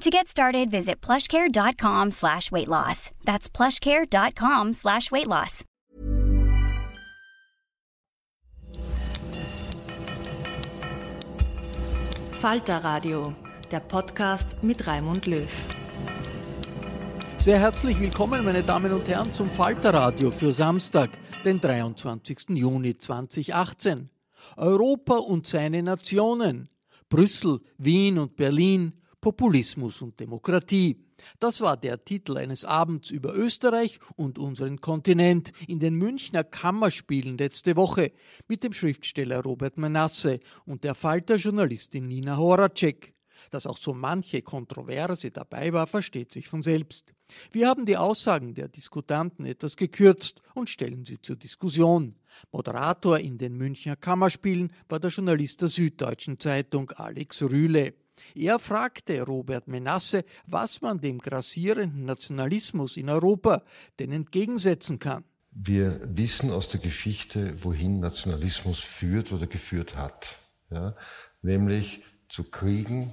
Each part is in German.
To get started, visit plushcare.com slash weight loss. That's plushcare.com slash weight loss. Falter Radio, der Podcast mit Raimund Löw. Sehr herzlich willkommen, meine Damen und Herren, zum Falter Radio für Samstag, den 23. Juni 2018. Europa und seine Nationen. Brüssel, Wien und Berlin Populismus und Demokratie. Das war der Titel eines Abends über Österreich und unseren Kontinent in den Münchner Kammerspielen letzte Woche mit dem Schriftsteller Robert Menasse und der Falter-Journalistin Nina Horacek. Dass auch so manche Kontroverse dabei war, versteht sich von selbst. Wir haben die Aussagen der Diskutanten etwas gekürzt und stellen sie zur Diskussion. Moderator in den Münchner Kammerspielen war der Journalist der Süddeutschen Zeitung Alex Rühle. Er fragte Robert Menasse, was man dem grassierenden Nationalismus in Europa denn entgegensetzen kann. Wir wissen aus der Geschichte, wohin Nationalismus führt oder geführt hat. Ja? Nämlich zu Kriegen,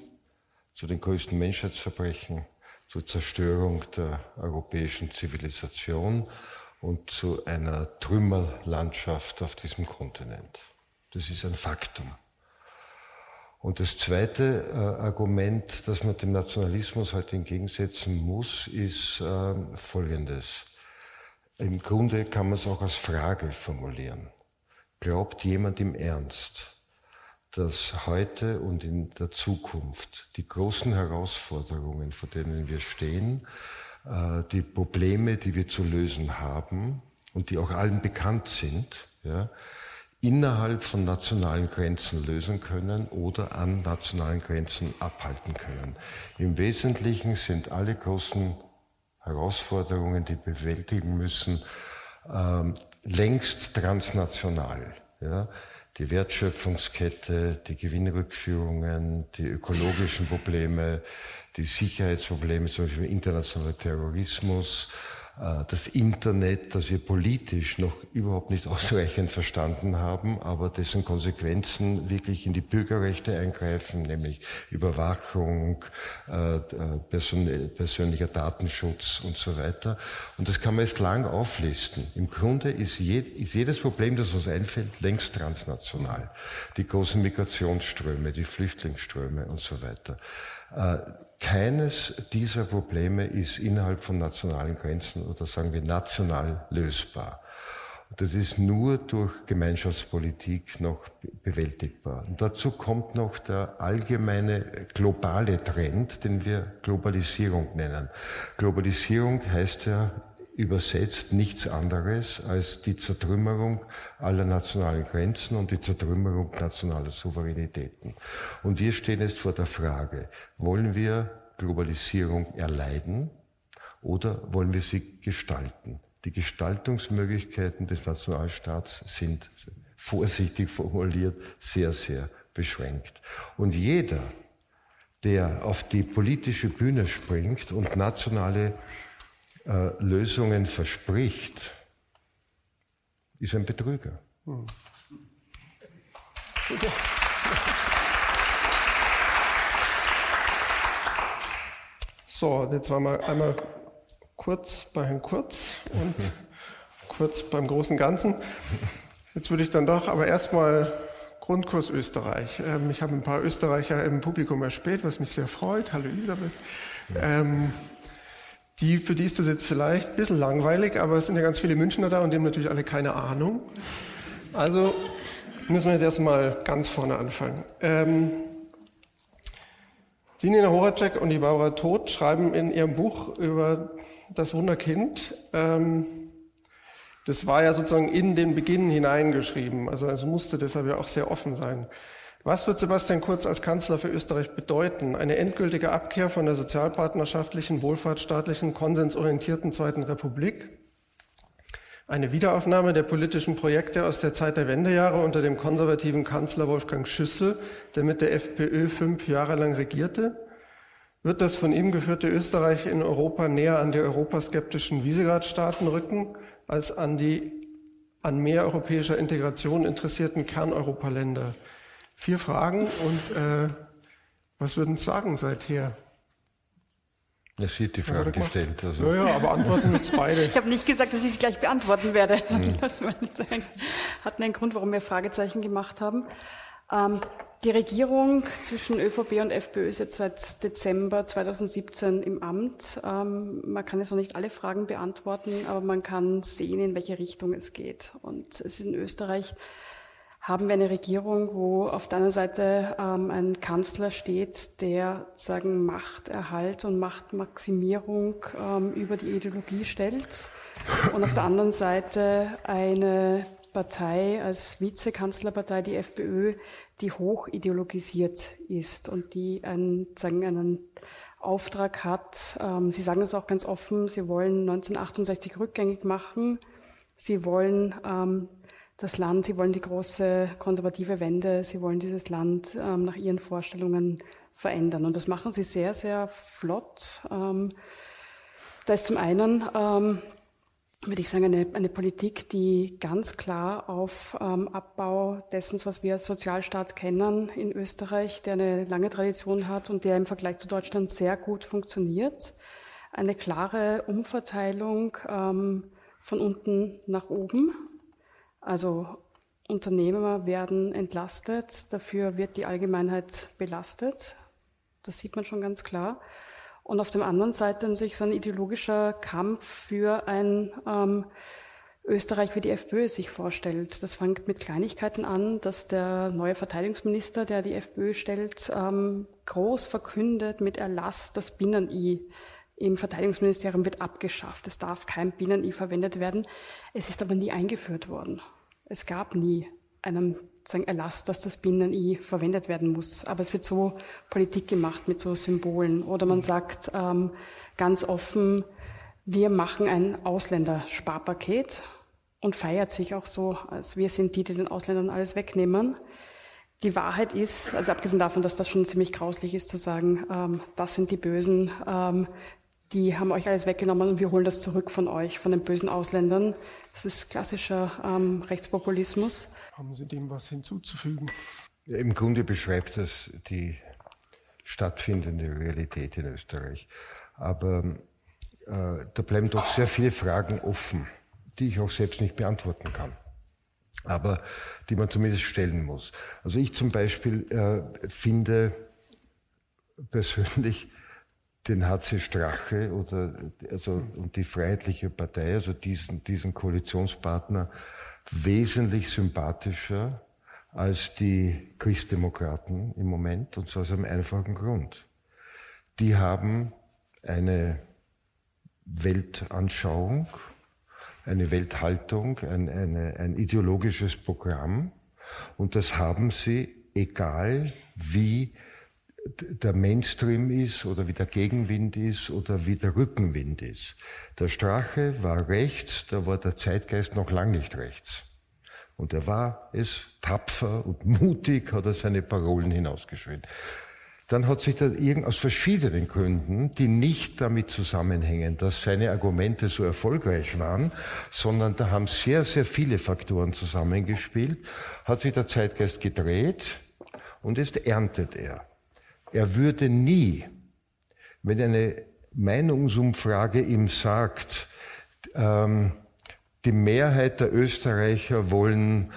zu den größten Menschheitsverbrechen, zur Zerstörung der europäischen Zivilisation und zu einer Trümmerlandschaft auf diesem Kontinent. Das ist ein Faktum. Und das zweite äh, Argument, das man dem Nationalismus heute entgegensetzen muss, ist äh, folgendes. Im Grunde kann man es auch als Frage formulieren. Glaubt jemand im Ernst, dass heute und in der Zukunft die großen Herausforderungen, vor denen wir stehen, äh, die Probleme, die wir zu lösen haben und die auch allen bekannt sind, ja, innerhalb von nationalen Grenzen lösen können oder an nationalen Grenzen abhalten können. Im Wesentlichen sind alle großen Herausforderungen, die bewältigen müssen, ähm, längst transnational. Ja? Die Wertschöpfungskette, die Gewinnrückführungen, die ökologischen Probleme, die Sicherheitsprobleme, zum Beispiel internationaler Terrorismus, das Internet, das wir politisch noch überhaupt nicht ausreichend verstanden haben, aber dessen Konsequenzen wirklich in die Bürgerrechte eingreifen, nämlich Überwachung, äh, äh, persönlicher Datenschutz und so weiter. Und das kann man jetzt lang auflisten. Im Grunde ist, jedes Problem, das uns einfällt, längst transnational. Die großen Migrationsströme, die Flüchtlingsströme und so weiter. Keines dieser Probleme ist innerhalb von nationalen Grenzen oder sagen wir national lösbar. Das ist nur durch Gemeinschaftspolitik noch bewältigbar. Und dazu kommt noch der allgemeine globale Trend, den wir Globalisierung nennen. Globalisierung heißt ja übersetzt nichts anderes als die Zertrümmerung aller nationalen Grenzen und die Zertrümmerung nationaler Souveränitäten. Und wir stehen jetzt vor der Frage, wollen wir Globalisierung erleiden oder wollen wir sie gestalten? Die Gestaltungsmöglichkeiten des Nationalstaats sind vorsichtig formuliert sehr, sehr beschränkt. Und jeder, der auf die politische Bühne springt und nationale äh, Lösungen verspricht, ist ein Betrüger. Hm. So, jetzt waren wir einmal kurz bei Herrn Kurz und kurz beim großen Ganzen. Jetzt würde ich dann doch aber erstmal Grundkurs Österreich. Ähm, ich habe ein paar Österreicher im Publikum erspäht, was mich sehr freut. Hallo Elisabeth. Ähm, die, für die ist das jetzt vielleicht ein bisschen langweilig, aber es sind ja ganz viele Münchner da und die haben natürlich alle keine Ahnung. Also müssen wir jetzt erstmal ganz vorne anfangen. Ähm, Linina Horacek und die Barbara Todt schreiben in ihrem Buch über das Wunderkind. Ähm, das war ja sozusagen in den Beginn hineingeschrieben, also es musste deshalb ja auch sehr offen sein. Was wird Sebastian Kurz als Kanzler für Österreich bedeuten? Eine endgültige Abkehr von der sozialpartnerschaftlichen, wohlfahrtsstaatlichen, konsensorientierten Zweiten Republik? Eine Wiederaufnahme der politischen Projekte aus der Zeit der Wendejahre unter dem konservativen Kanzler Wolfgang Schüssel, der mit der FPÖ fünf Jahre lang regierte? Wird das von ihm geführte Österreich in Europa näher an die europaskeptischen Visegrad-Staaten rücken als an die an mehr europäischer Integration interessierten Kerneuropaländer? Vier Fragen und äh, was würden Sie sagen seither? Es wird die Frage gestellt. Also. Ja, ja, aber antworten jetzt beide. Ich habe nicht gesagt, dass ich sie gleich beantworten werde. Mhm. Das hatten einen Grund, warum wir Fragezeichen gemacht haben. Ähm, die Regierung zwischen ÖVP und FPÖ ist jetzt seit Dezember 2017 im Amt. Ähm, man kann jetzt noch nicht alle Fragen beantworten, aber man kann sehen, in welche Richtung es geht. Und es ist in Österreich haben wir eine Regierung, wo auf der einen Seite ähm, ein Kanzler steht, der sagen Machterhalt und Machtmaximierung ähm, über die Ideologie stellt und auf der anderen Seite eine Partei als Vizekanzlerpartei, die FPÖ, die hoch ideologisiert ist und die einen, sagen, einen Auftrag hat. Ähm, Sie sagen das auch ganz offen, Sie wollen 1968 rückgängig machen. Sie wollen ähm, das Land, sie wollen die große konservative Wende, sie wollen dieses Land ähm, nach ihren Vorstellungen verändern. Und das machen sie sehr, sehr flott. Ähm, da ist zum einen, ähm, würde ich sagen, eine, eine Politik, die ganz klar auf ähm, Abbau dessen, was wir als Sozialstaat kennen in Österreich, der eine lange Tradition hat und der im Vergleich zu Deutschland sehr gut funktioniert. Eine klare Umverteilung ähm, von unten nach oben also Unternehmer werden entlastet, dafür wird die Allgemeinheit belastet. Das sieht man schon ganz klar. Und auf der anderen Seite natürlich so ein ideologischer Kampf für ein ähm, Österreich, wie die FPÖ sich vorstellt. Das fängt mit Kleinigkeiten an, dass der neue Verteidigungsminister, der die FPÖ stellt, ähm, groß verkündet mit Erlass, das Binnen-I im Verteidigungsministerium wird abgeschafft. Es darf kein Binnen-I verwendet werden. Es ist aber nie eingeführt worden. Es gab nie einen sagen, Erlass, dass das Binnen-I verwendet werden muss. Aber es wird so Politik gemacht mit so Symbolen. Oder man sagt ähm, ganz offen, wir machen ein Ausländersparpaket und feiert sich auch so, als wir sind die, die den Ausländern alles wegnehmen. Die Wahrheit ist, also abgesehen davon, dass das schon ziemlich grauslich ist zu sagen, ähm, das sind die Bösen, ähm, die haben euch alles weggenommen und wir holen das zurück von euch, von den bösen Ausländern. Das ist klassischer ähm, Rechtspopulismus. Haben Sie dem was hinzuzufügen? Ja, Im Grunde beschreibt das die stattfindende Realität in Österreich. Aber äh, da bleiben doch sehr viele Fragen offen, die ich auch selbst nicht beantworten kann. Aber die man zumindest stellen muss. Also ich zum Beispiel äh, finde persönlich, den HC Strache oder also und die Freiheitliche Partei, also diesen, diesen Koalitionspartner, wesentlich sympathischer als die Christdemokraten im Moment, und zwar aus einem einfachen Grund. Die haben eine Weltanschauung, eine Welthaltung, ein, eine, ein ideologisches Programm, und das haben sie, egal wie der Mainstream ist oder wie der Gegenwind ist oder wie der Rückenwind ist. Der Strache war rechts, da war der Zeitgeist noch lang nicht rechts. Und er war es tapfer und mutig, hat er seine Parolen hinausgeschrien. dann hat sich da irgend aus verschiedenen Gründen, die nicht damit zusammenhängen, dass seine Argumente so erfolgreich waren, sondern da haben sehr, sehr viele Faktoren zusammengespielt, hat sich der Zeitgeist gedreht und jetzt erntet er. Er würde nie, wenn eine Meinungsumfrage ihm sagt, ähm, die Mehrheit der Österreicher wollen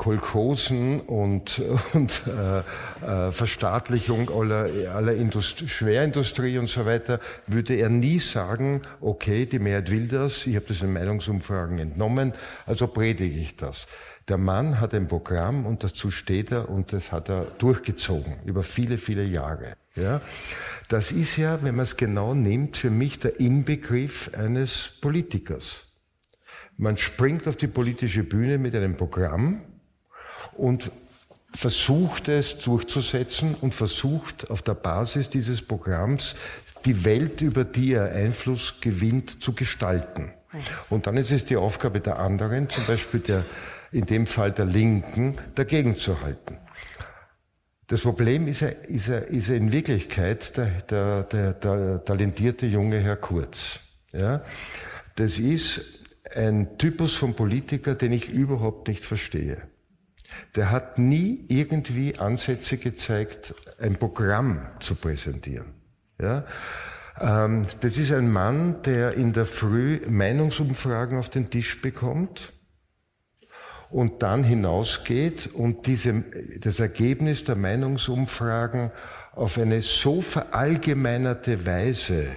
Kolchosen und, und äh, äh, Verstaatlichung aller, aller Indust Schwerindustrie und so weiter, würde er nie sagen, okay, die Mehrheit will das, ich habe das in Meinungsumfragen entnommen, also predige ich das. Der Mann hat ein Programm und dazu steht er und das hat er durchgezogen über viele, viele Jahre. Ja? Das ist ja, wenn man es genau nimmt, für mich der Inbegriff eines Politikers. Man springt auf die politische Bühne mit einem Programm, und versucht es durchzusetzen und versucht auf der Basis dieses Programms die Welt, über die er Einfluss gewinnt, zu gestalten. Und dann ist es die Aufgabe der anderen, zum Beispiel der, in dem Fall der Linken, dagegen zu halten. Das Problem ist er, ist er, ist er in Wirklichkeit der, der, der, der talentierte junge Herr Kurz. Ja? Das ist ein Typus von Politiker, den ich überhaupt nicht verstehe der hat nie irgendwie Ansätze gezeigt, ein Programm zu präsentieren. Ja? Ähm, das ist ein Mann, der in der Früh Meinungsumfragen auf den Tisch bekommt und dann hinausgeht und diese, das Ergebnis der Meinungsumfragen auf eine so verallgemeinerte Weise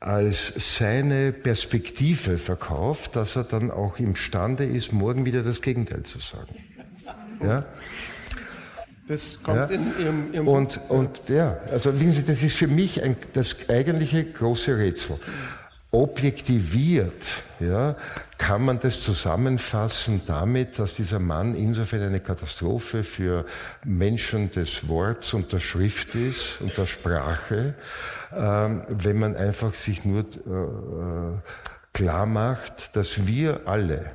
als seine Perspektive verkauft, dass er dann auch imstande ist, morgen wieder das Gegenteil zu sagen. Ja? Das kommt ja. in Ihrem, Ihrem und, Buch. Und ja, also wissen Sie, das ist für mich ein, das eigentliche große Rätsel. Objektiviert ja, kann man das zusammenfassen damit, dass dieser Mann insofern eine Katastrophe für Menschen des Worts und der Schrift ist und der Sprache, ähm, wenn man einfach sich nur äh, klar macht, dass wir alle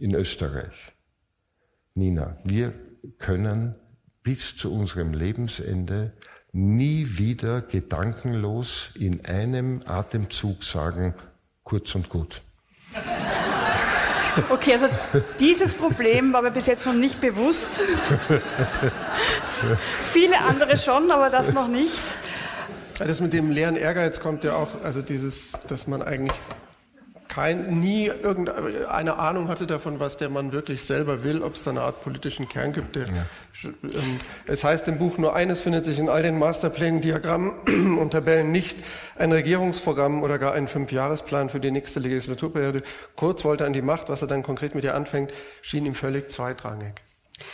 in Österreich Nina, wir können bis zu unserem Lebensende nie wieder gedankenlos in einem Atemzug sagen, kurz und gut. Okay, also dieses Problem war mir bis jetzt noch nicht bewusst. Viele andere schon, aber das noch nicht. Das mit dem leeren Ehrgeiz kommt ja auch, also dieses, dass man eigentlich kein, nie irgendeine Ahnung hatte davon, was der Mann wirklich selber will, ob es da eine Art politischen Kern gibt. Der, ja. ähm, es heißt im Buch, nur eines findet sich in all den Masterplänen, Diagrammen und Tabellen nicht, ein Regierungsprogramm oder gar ein Fünfjahresplan für die nächste Legislaturperiode. Kurz wollte an die Macht, was er dann konkret mit ihr anfängt, schien ihm völlig zweitrangig.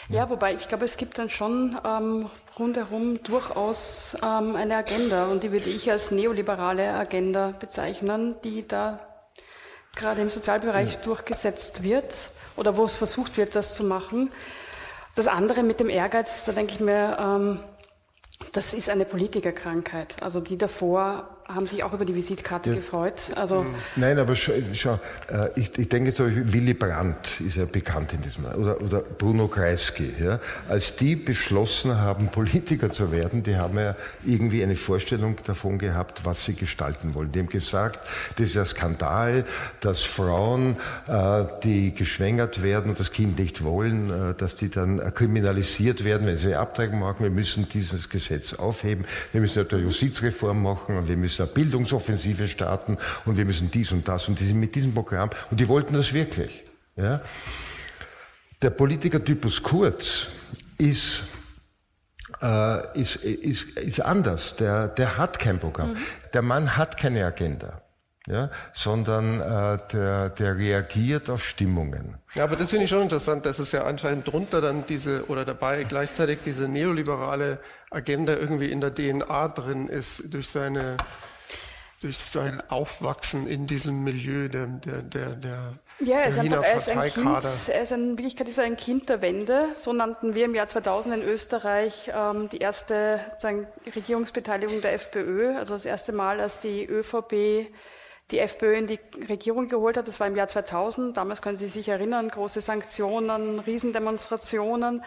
Ja, wobei ich glaube, es gibt dann schon ähm, rundherum durchaus ähm, eine Agenda und die würde ich als neoliberale Agenda bezeichnen, die da gerade im Sozialbereich ja. durchgesetzt wird oder wo es versucht wird, das zu machen. Das andere mit dem Ehrgeiz, da denke ich mir, ähm, das ist eine Politikerkrankheit. Also die davor haben sich auch über die Visitkarte ja. gefreut. Also Nein, aber schau, schau äh, ich, ich, denke zum Beispiel, Willy Brandt ist ja bekannt in diesem oder, oder Bruno Kreisky. Ja? Als die beschlossen haben, Politiker zu werden, die haben ja irgendwie eine Vorstellung davon gehabt, was sie gestalten wollen. Die haben gesagt, das ist ein Skandal, dass Frauen, äh, die geschwängert werden und das Kind nicht wollen, äh, dass die dann kriminalisiert werden, wenn sie Abtreibung machen. Wir müssen dieses Gesetz aufheben. Wir müssen eine Justizreform machen und wir müssen eine Bildungsoffensive starten und wir müssen dies und das und die sind mit diesem Programm und die wollten das wirklich. Ja? Der Politikertypus Kurz ist äh, ist, ist, ist anders. Der, der hat kein Programm. Mhm. Der Mann hat keine Agenda. Ja, sondern äh, der, der reagiert auf Stimmungen. Ja, aber das finde ich schon interessant, dass es ja anscheinend drunter dann diese oder dabei gleichzeitig diese neoliberale Agenda irgendwie in der DNA drin ist durch seine durch sein Aufwachsen in diesem Milieu der, der, der, der ja, er ist einfach, er ist ein Kind, er ist in Wirklichkeit ist er ein Kind der Wende. So nannten wir im Jahr 2000 in Österreich ähm, die erste sagen, Regierungsbeteiligung der FPÖ, also das erste Mal, als die ÖVP die FPÖ in die Regierung geholt hat. Das war im Jahr 2000. Damals können Sie sich erinnern, große Sanktionen, Riesendemonstrationen.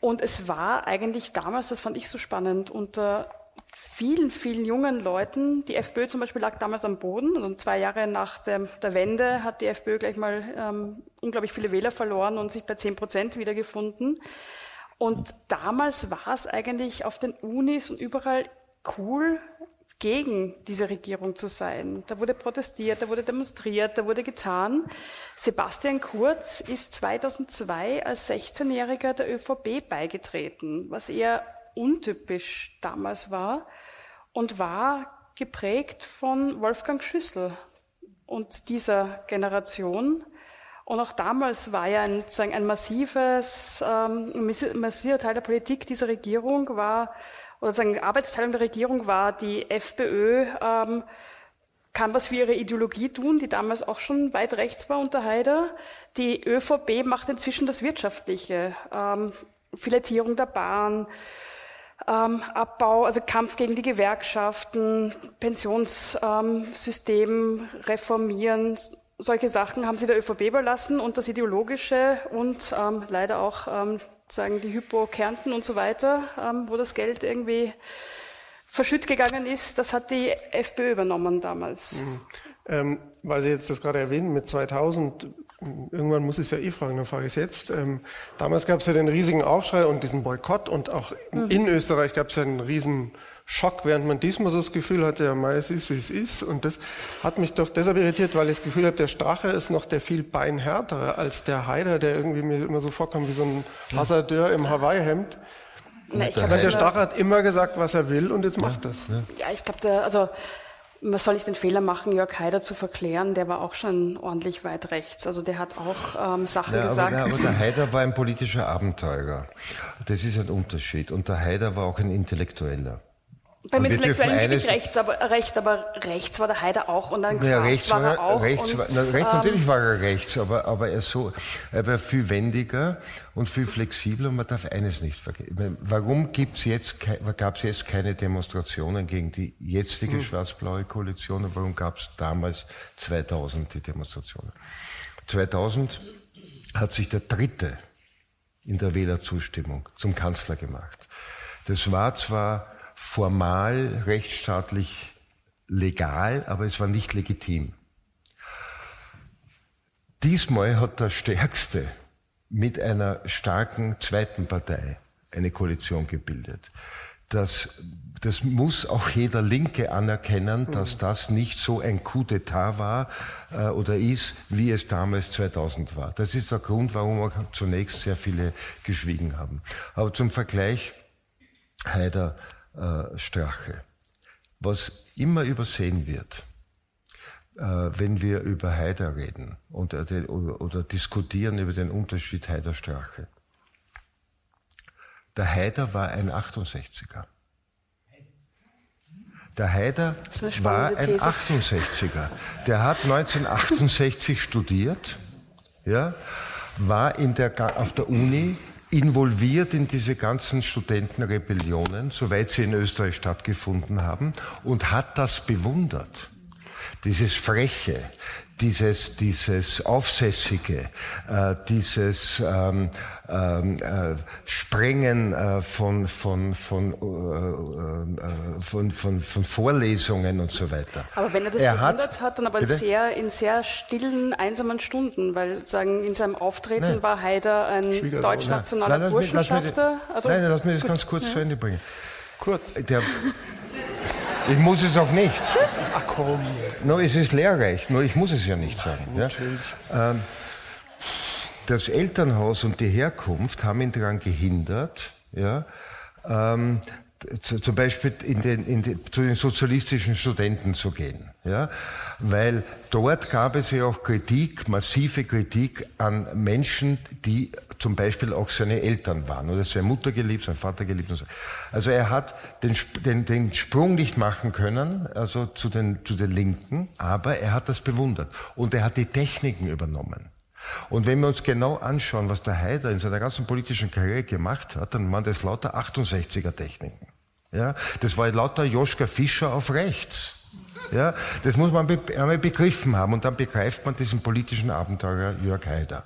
Und es war eigentlich damals, das fand ich so spannend, unter vielen, vielen jungen Leuten, die FPÖ zum Beispiel lag damals am Boden, also zwei Jahre nach der, der Wende hat die FPÖ gleich mal ähm, unglaublich viele Wähler verloren und sich bei 10 Prozent wiedergefunden. Und damals war es eigentlich auf den Unis und überall cool, gegen diese Regierung zu sein. Da wurde protestiert, da wurde demonstriert, da wurde getan. Sebastian Kurz ist 2002 als 16-Jähriger der ÖVP beigetreten, was eher untypisch damals war und war geprägt von Wolfgang Schüssel und dieser Generation. Und auch damals war ja ein, sagen, ein massives, ähm, massiver Teil der Politik dieser Regierung war, oder sagen, Arbeitsteilung der Regierung war, die FPÖ ähm, kann was für ihre Ideologie tun, die damals auch schon weit rechts war unter Haider. Die ÖVP macht inzwischen das Wirtschaftliche, ähm, Filetierung der Bahn, ähm, Abbau, also Kampf gegen die Gewerkschaften, Pensionssystem reformieren, solche Sachen haben sie der ÖVP überlassen und das Ideologische und ähm, leider auch ähm, sagen die Hypo Kärnten und so weiter, ähm, wo das Geld irgendwie verschütt gegangen ist, das hat die FPÖ übernommen damals. Mhm. Ähm, weil Sie jetzt das gerade erwähnen, mit 2000, irgendwann muss ich es ja eh fragen, dann frage ich es jetzt. Ähm, damals gab es ja den riesigen Aufschrei und diesen Boykott und auch mhm. in Österreich gab es ja einen riesen Schock, während man diesmal so das Gefühl hatte, ja, mal, es ist, wie es ist. Und das hat mich doch deshalb irritiert, weil ich das Gefühl habe, der Strache ist noch der viel beinhärtere als der Haider, der irgendwie mir immer so vorkam wie so ein Hasardeur im Hawaii-Hemd. Na, der, der Strache hat immer gesagt, was er will und jetzt macht das. Ja, ich glaube, also was soll ich den Fehler machen, Jörg Haider zu verklären? Der war auch schon ordentlich weit rechts. Also der hat auch ähm, Sachen ja, gesagt. Aber, aber der Haider war ein politischer Abenteurer. Das ist ein Unterschied. Und der Haider war auch ein Intellektueller. Beim Intellektuellen bin ich rechts, aber, recht, aber rechts war der Haider auch und dann ja, rechts war er auch. Rechts, und, war, na, rechts ähm, natürlich war er rechts, aber, aber er, so, er war viel wendiger und viel flexibler und man darf eines nicht vergessen. Warum gibt's jetzt, gab es jetzt keine Demonstrationen gegen die jetzige hm. schwarz-blaue Koalition und warum gab es damals 2000 die Demonstrationen? 2000 hat sich der Dritte in der Wählerzustimmung zum Kanzler gemacht. Das war zwar formal rechtsstaatlich legal, aber es war nicht legitim. Diesmal hat der Stärkste mit einer starken zweiten Partei eine Koalition gebildet. Das, das muss auch jeder Linke anerkennen, dass mhm. das nicht so ein Coup d'etat war äh, oder ist, wie es damals 2000 war. Das ist der Grund, warum auch zunächst sehr viele geschwiegen haben. Aber zum Vergleich, Haider äh, Strache. Was immer übersehen wird, äh, wenn wir über Haider reden und, äh, oder, oder, diskutieren über den Unterschied Haider-Strache. Der Haider war ein 68er. Der Haider war ein These. 68er. Der hat 1968 studiert, ja, war in der, auf der Uni involviert in diese ganzen Studentenrebellionen, soweit sie in Österreich stattgefunden haben, und hat das bewundert. Dieses Freche, dieses, dieses Aufsässige, äh, dieses ähm, ähm, äh, Sprengen äh, von, von, von, äh, äh, von, von, von, Vorlesungen und so weiter. Aber wenn er das er hat, hat, dann aber sehr, in sehr stillen, einsamen Stunden, weil sagen, in seinem Auftreten nein. war Haider ein deutschnationaler nein, Burschenschafter. Also, nein, lass mich das ganz kurz ja. zu Ende bringen. Kurz. Der, ich muss es auch nicht. Ach komm. No, es ist lehrreich, nur ich muss es ja nicht sagen. Ja? Ähm, das Elternhaus und die Herkunft haben ihn daran gehindert, ja, ähm, zum Beispiel in den, in den, zu den sozialistischen Studenten zu gehen. Ja? Weil dort gab es ja auch Kritik, massive Kritik an Menschen, die zum Beispiel auch seine Eltern waren oder seine Mutter geliebt, sein Vater geliebt und so. Also er hat den, den, den Sprung nicht machen können, also zu den, zu den Linken, aber er hat das bewundert und er hat die Techniken übernommen. Und wenn wir uns genau anschauen, was der Haider in seiner ganzen politischen Karriere gemacht hat, dann waren das lauter 68er Techniken. Ja, das war lauter Joschka Fischer auf rechts. Ja, das muss man be einmal begriffen haben und dann begreift man diesen politischen Abenteurer Jörg Haider.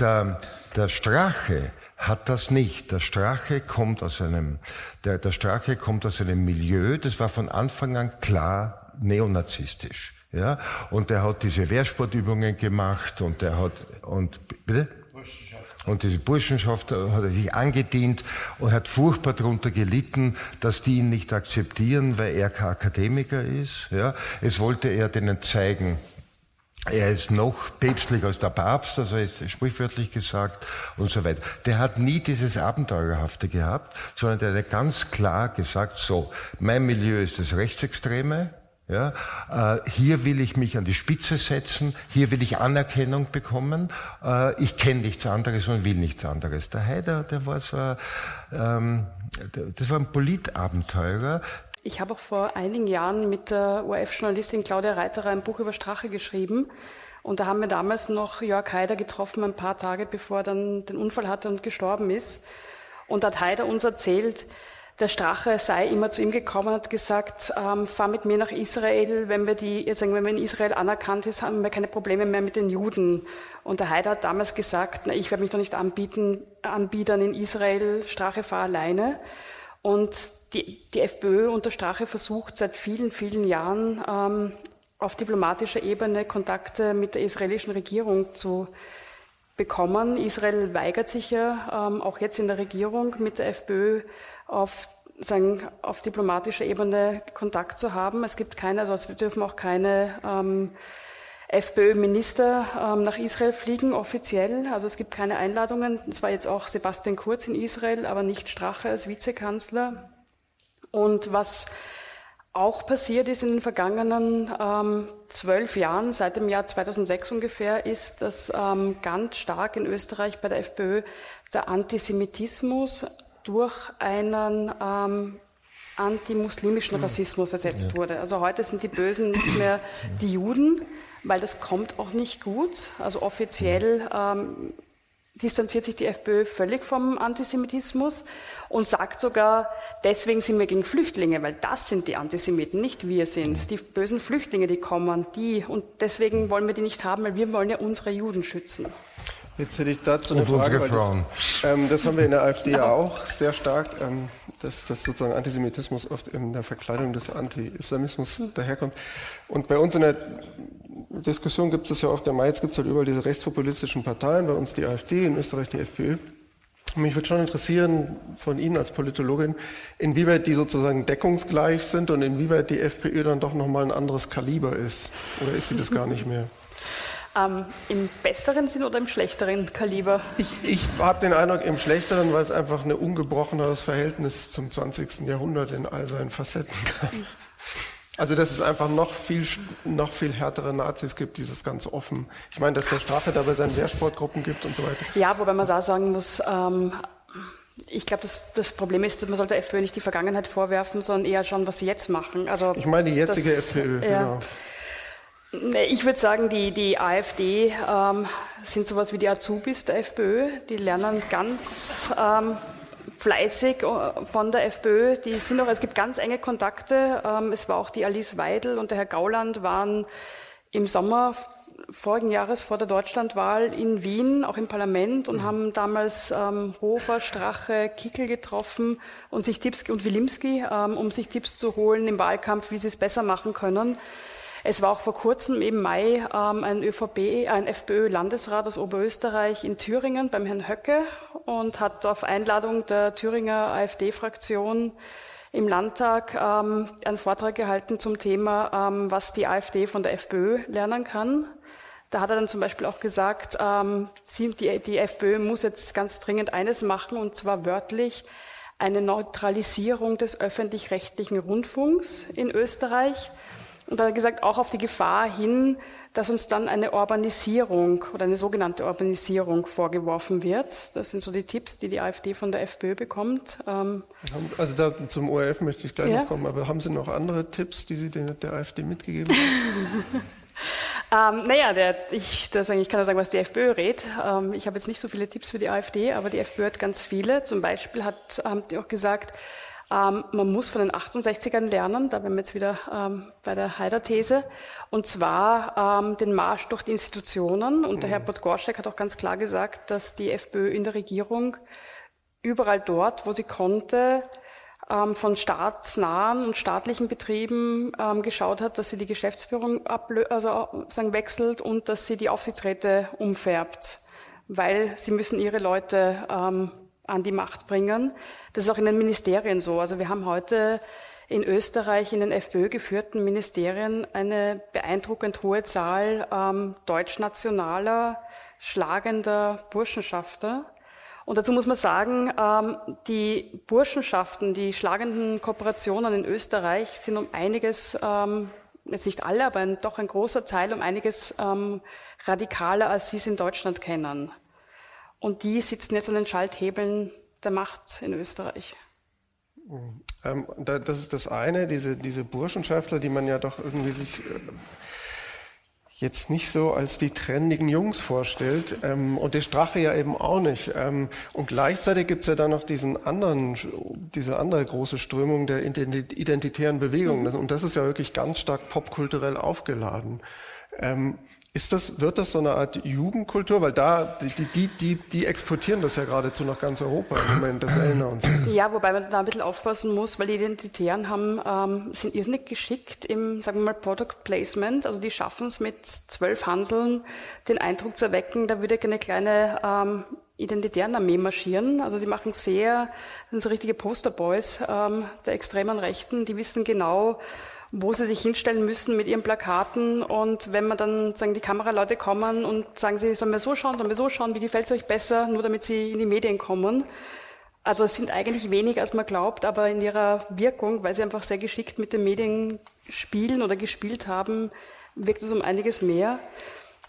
Der, der Strache hat das nicht. Der Strache kommt aus einem, der, der Strache kommt aus einem Milieu, das war von Anfang an klar neonazistisch. Ja, und er hat diese Wehrsportübungen gemacht und er hat, und, bitte? Und diese Burschenschaft hat er sich angedient und hat furchtbar darunter gelitten, dass die ihn nicht akzeptieren, weil er kein Akademiker ist. Ja, es wollte er denen zeigen, er ist noch päpstlicher als der Papst, also ist sprichwörtlich gesagt und so weiter. Der hat nie dieses Abenteuerhafte gehabt, sondern der hat ganz klar gesagt, so, mein Milieu ist das Rechtsextreme, ja, äh, hier will ich mich an die Spitze setzen, hier will ich Anerkennung bekommen. Äh, ich kenne nichts anderes und will nichts anderes. Der Haider, der war so, ähm, das war ein Politabenteurer. Ich habe auch vor einigen Jahren mit der ORF-Journalistin Claudia Reiterer ein Buch über Strache geschrieben. Und da haben wir damals noch Jörg Haider getroffen, ein paar Tage bevor er dann den Unfall hatte und gestorben ist. Und da hat Haider uns erzählt, der Strache sei immer zu ihm gekommen und hat gesagt, ähm, fahr mit mir nach Israel, wenn wir die, sagen, wenn wir in Israel anerkannt ist, haben wir keine Probleme mehr mit den Juden. Und der Haider hat damals gesagt, na, ich werde mich doch nicht anbieten, anbiedern in Israel, Strache fahr alleine. Und die, die FPÖ unter Strache versucht seit vielen, vielen Jahren ähm, auf diplomatischer Ebene Kontakte mit der israelischen Regierung zu bekommen. Israel weigert sich ja ähm, auch jetzt in der Regierung mit der FPÖ auf, sagen, auf diplomatischer Ebene Kontakt zu haben. Es gibt keine, also wir dürfen auch keine ähm, FPÖ-Minister ähm, nach Israel fliegen, offiziell. Also es gibt keine Einladungen. Es war jetzt auch Sebastian Kurz in Israel, aber nicht Strache als Vizekanzler. Und was auch passiert ist in den vergangenen ähm, zwölf Jahren, seit dem Jahr 2006 ungefähr, ist, dass ähm, ganz stark in Österreich bei der FPÖ der Antisemitismus durch einen ähm, antimuslimischen Rassismus ersetzt ja. wurde. Also heute sind die Bösen nicht mehr die Juden, weil das kommt auch nicht gut. Also offiziell ähm, distanziert sich die FPÖ völlig vom Antisemitismus und sagt sogar, deswegen sind wir gegen Flüchtlinge, weil das sind die Antisemiten, nicht wir sind. Die bösen Flüchtlinge, die kommen, die, und deswegen wollen wir die nicht haben, weil wir wollen ja unsere Juden schützen. Jetzt hätte ich dazu eine Frage. Frauen. Das, ähm, das, haben wir in der AfD ja auch sehr stark, ähm, dass, dass, sozusagen Antisemitismus oft in der Verkleidung des Anti-Islamismus hm. daherkommt. Und bei uns in der Diskussion gibt es ja oft, der Mai, jetzt gibt es halt überall diese rechtspopulistischen Parteien, bei uns die AfD, in Österreich die FPÖ. Mich würde schon interessieren von Ihnen als Politologin, inwieweit die sozusagen deckungsgleich sind und inwieweit die FPÖ dann doch nochmal ein anderes Kaliber ist. Oder ist sie das gar nicht mehr? Ähm, Im besseren Sinn oder im schlechteren Kaliber? Ich, ich habe den Eindruck im schlechteren, weil es einfach ein ungebrocheneres Verhältnis zum 20. Jahrhundert in all seinen Facetten gab. Also dass es einfach noch viel, noch viel härtere Nazis gibt, die das ganz offen. Ich meine, dass der Strafe dabei seine Wehrsportgruppen gibt und so weiter. Ja, wobei man da sagen muss, ähm, ich glaube, das, das, Problem ist, man sollte der FPÖ nicht die Vergangenheit vorwerfen, sondern eher schon, was sie jetzt machen. Also ich meine die jetzige das, FPÖ, ja. genau. Ich würde sagen, die, die AfD ähm, sind sowas wie die Azubis der FPÖ. Die lernen ganz ähm, fleißig äh, von der FPÖ. Die sind auch, es gibt ganz enge Kontakte. Ähm, es war auch die Alice Weidel und der Herr Gauland waren im Sommer vorigen Jahres vor der Deutschlandwahl in Wien, auch im Parlament, und mhm. haben damals ähm, Hofer, Strache, Kickel getroffen und sich Tipps und Wilimski, ähm, um sich Tipps zu holen im Wahlkampf, wie sie es besser machen können. Es war auch vor kurzem im Mai ähm, ein ÖVP, ein FPÖ-Landesrat aus Oberösterreich in Thüringen beim Herrn Höcke und hat auf Einladung der Thüringer AfD-Fraktion im Landtag ähm, einen Vortrag gehalten zum Thema, ähm, was die AfD von der FPÖ lernen kann. Da hat er dann zum Beispiel auch gesagt, ähm, die, die FPÖ muss jetzt ganz dringend eines machen, und zwar wörtlich eine Neutralisierung des öffentlich-rechtlichen Rundfunks in Österreich. Und da hat er gesagt, auch auf die Gefahr hin, dass uns dann eine Urbanisierung oder eine sogenannte Urbanisierung vorgeworfen wird. Das sind so die Tipps, die die AfD von der FPÖ bekommt. Ähm, also da zum ORF möchte ich gleich ja. noch kommen, aber haben Sie noch andere Tipps, die Sie der AfD mitgegeben haben? ähm, naja, der, ich, das, ich kann ja sagen, was die FPÖ rät. Ähm, ich habe jetzt nicht so viele Tipps für die AfD, aber die FPÖ hat ganz viele. Zum Beispiel hat, haben die auch gesagt, ähm, man muss von den 68ern lernen, da wären wir jetzt wieder ähm, bei der Haider-These, und zwar ähm, den Marsch durch die Institutionen. Und der mhm. Herbert Gorschek hat auch ganz klar gesagt, dass die FPÖ in der Regierung überall dort, wo sie konnte, ähm, von staatsnahen und staatlichen Betrieben ähm, geschaut hat, dass sie die Geschäftsführung also sagen, wechselt und dass sie die Aufsichtsräte umfärbt, weil sie müssen ihre Leute ähm, an die Macht bringen. Das ist auch in den Ministerien so. Also wir haben heute in Österreich in den FPÖ geführten Ministerien eine beeindruckend hohe Zahl ähm, deutschnationaler, schlagender Burschenschafter. Und dazu muss man sagen, ähm, die Burschenschaften, die schlagenden Kooperationen in Österreich sind um einiges, ähm, jetzt nicht alle, aber doch ein großer Teil um einiges ähm, radikaler, als Sie es in Deutschland kennen. Und die sitzen jetzt an den Schalthebeln der Macht in Österreich. Ähm, das ist das eine, diese, diese Burschenschaftler, die man ja doch irgendwie sich äh, jetzt nicht so als die trendigen Jungs vorstellt ähm, und der Strache ja eben auch nicht. Ähm, und gleichzeitig gibt es ja dann noch diesen anderen, diese andere große Strömung der identitären Bewegung. Mhm. Und das ist ja wirklich ganz stark popkulturell aufgeladen. Ähm, ist das, wird das so eine Art Jugendkultur? Weil da, die, die, die, die exportieren das ja geradezu nach ganz Europa im Moment, das Elner und. Ja, wobei man da ein bisschen aufpassen muss, weil die Identitären haben, ähm, sind irrsinnig geschickt im, sagen wir mal, Product Placement. Also die schaffen es mit zwölf Hanseln, den Eindruck zu erwecken, da würde eine kleine ähm, identitären Armee marschieren. Also sie machen sehr, sind so richtige Posterboys ähm, der extremen Rechten, die wissen genau, wo sie sich hinstellen müssen mit ihren Plakaten. Und wenn man dann sagen, die Kameraleute kommen und sagen, sie sollen wir so schauen, sollen wir so schauen, wie gefällt es euch besser, nur damit sie in die Medien kommen. Also es sind eigentlich weniger, als man glaubt, aber in ihrer Wirkung, weil sie einfach sehr geschickt mit den Medien spielen oder gespielt haben, wirkt es um einiges mehr.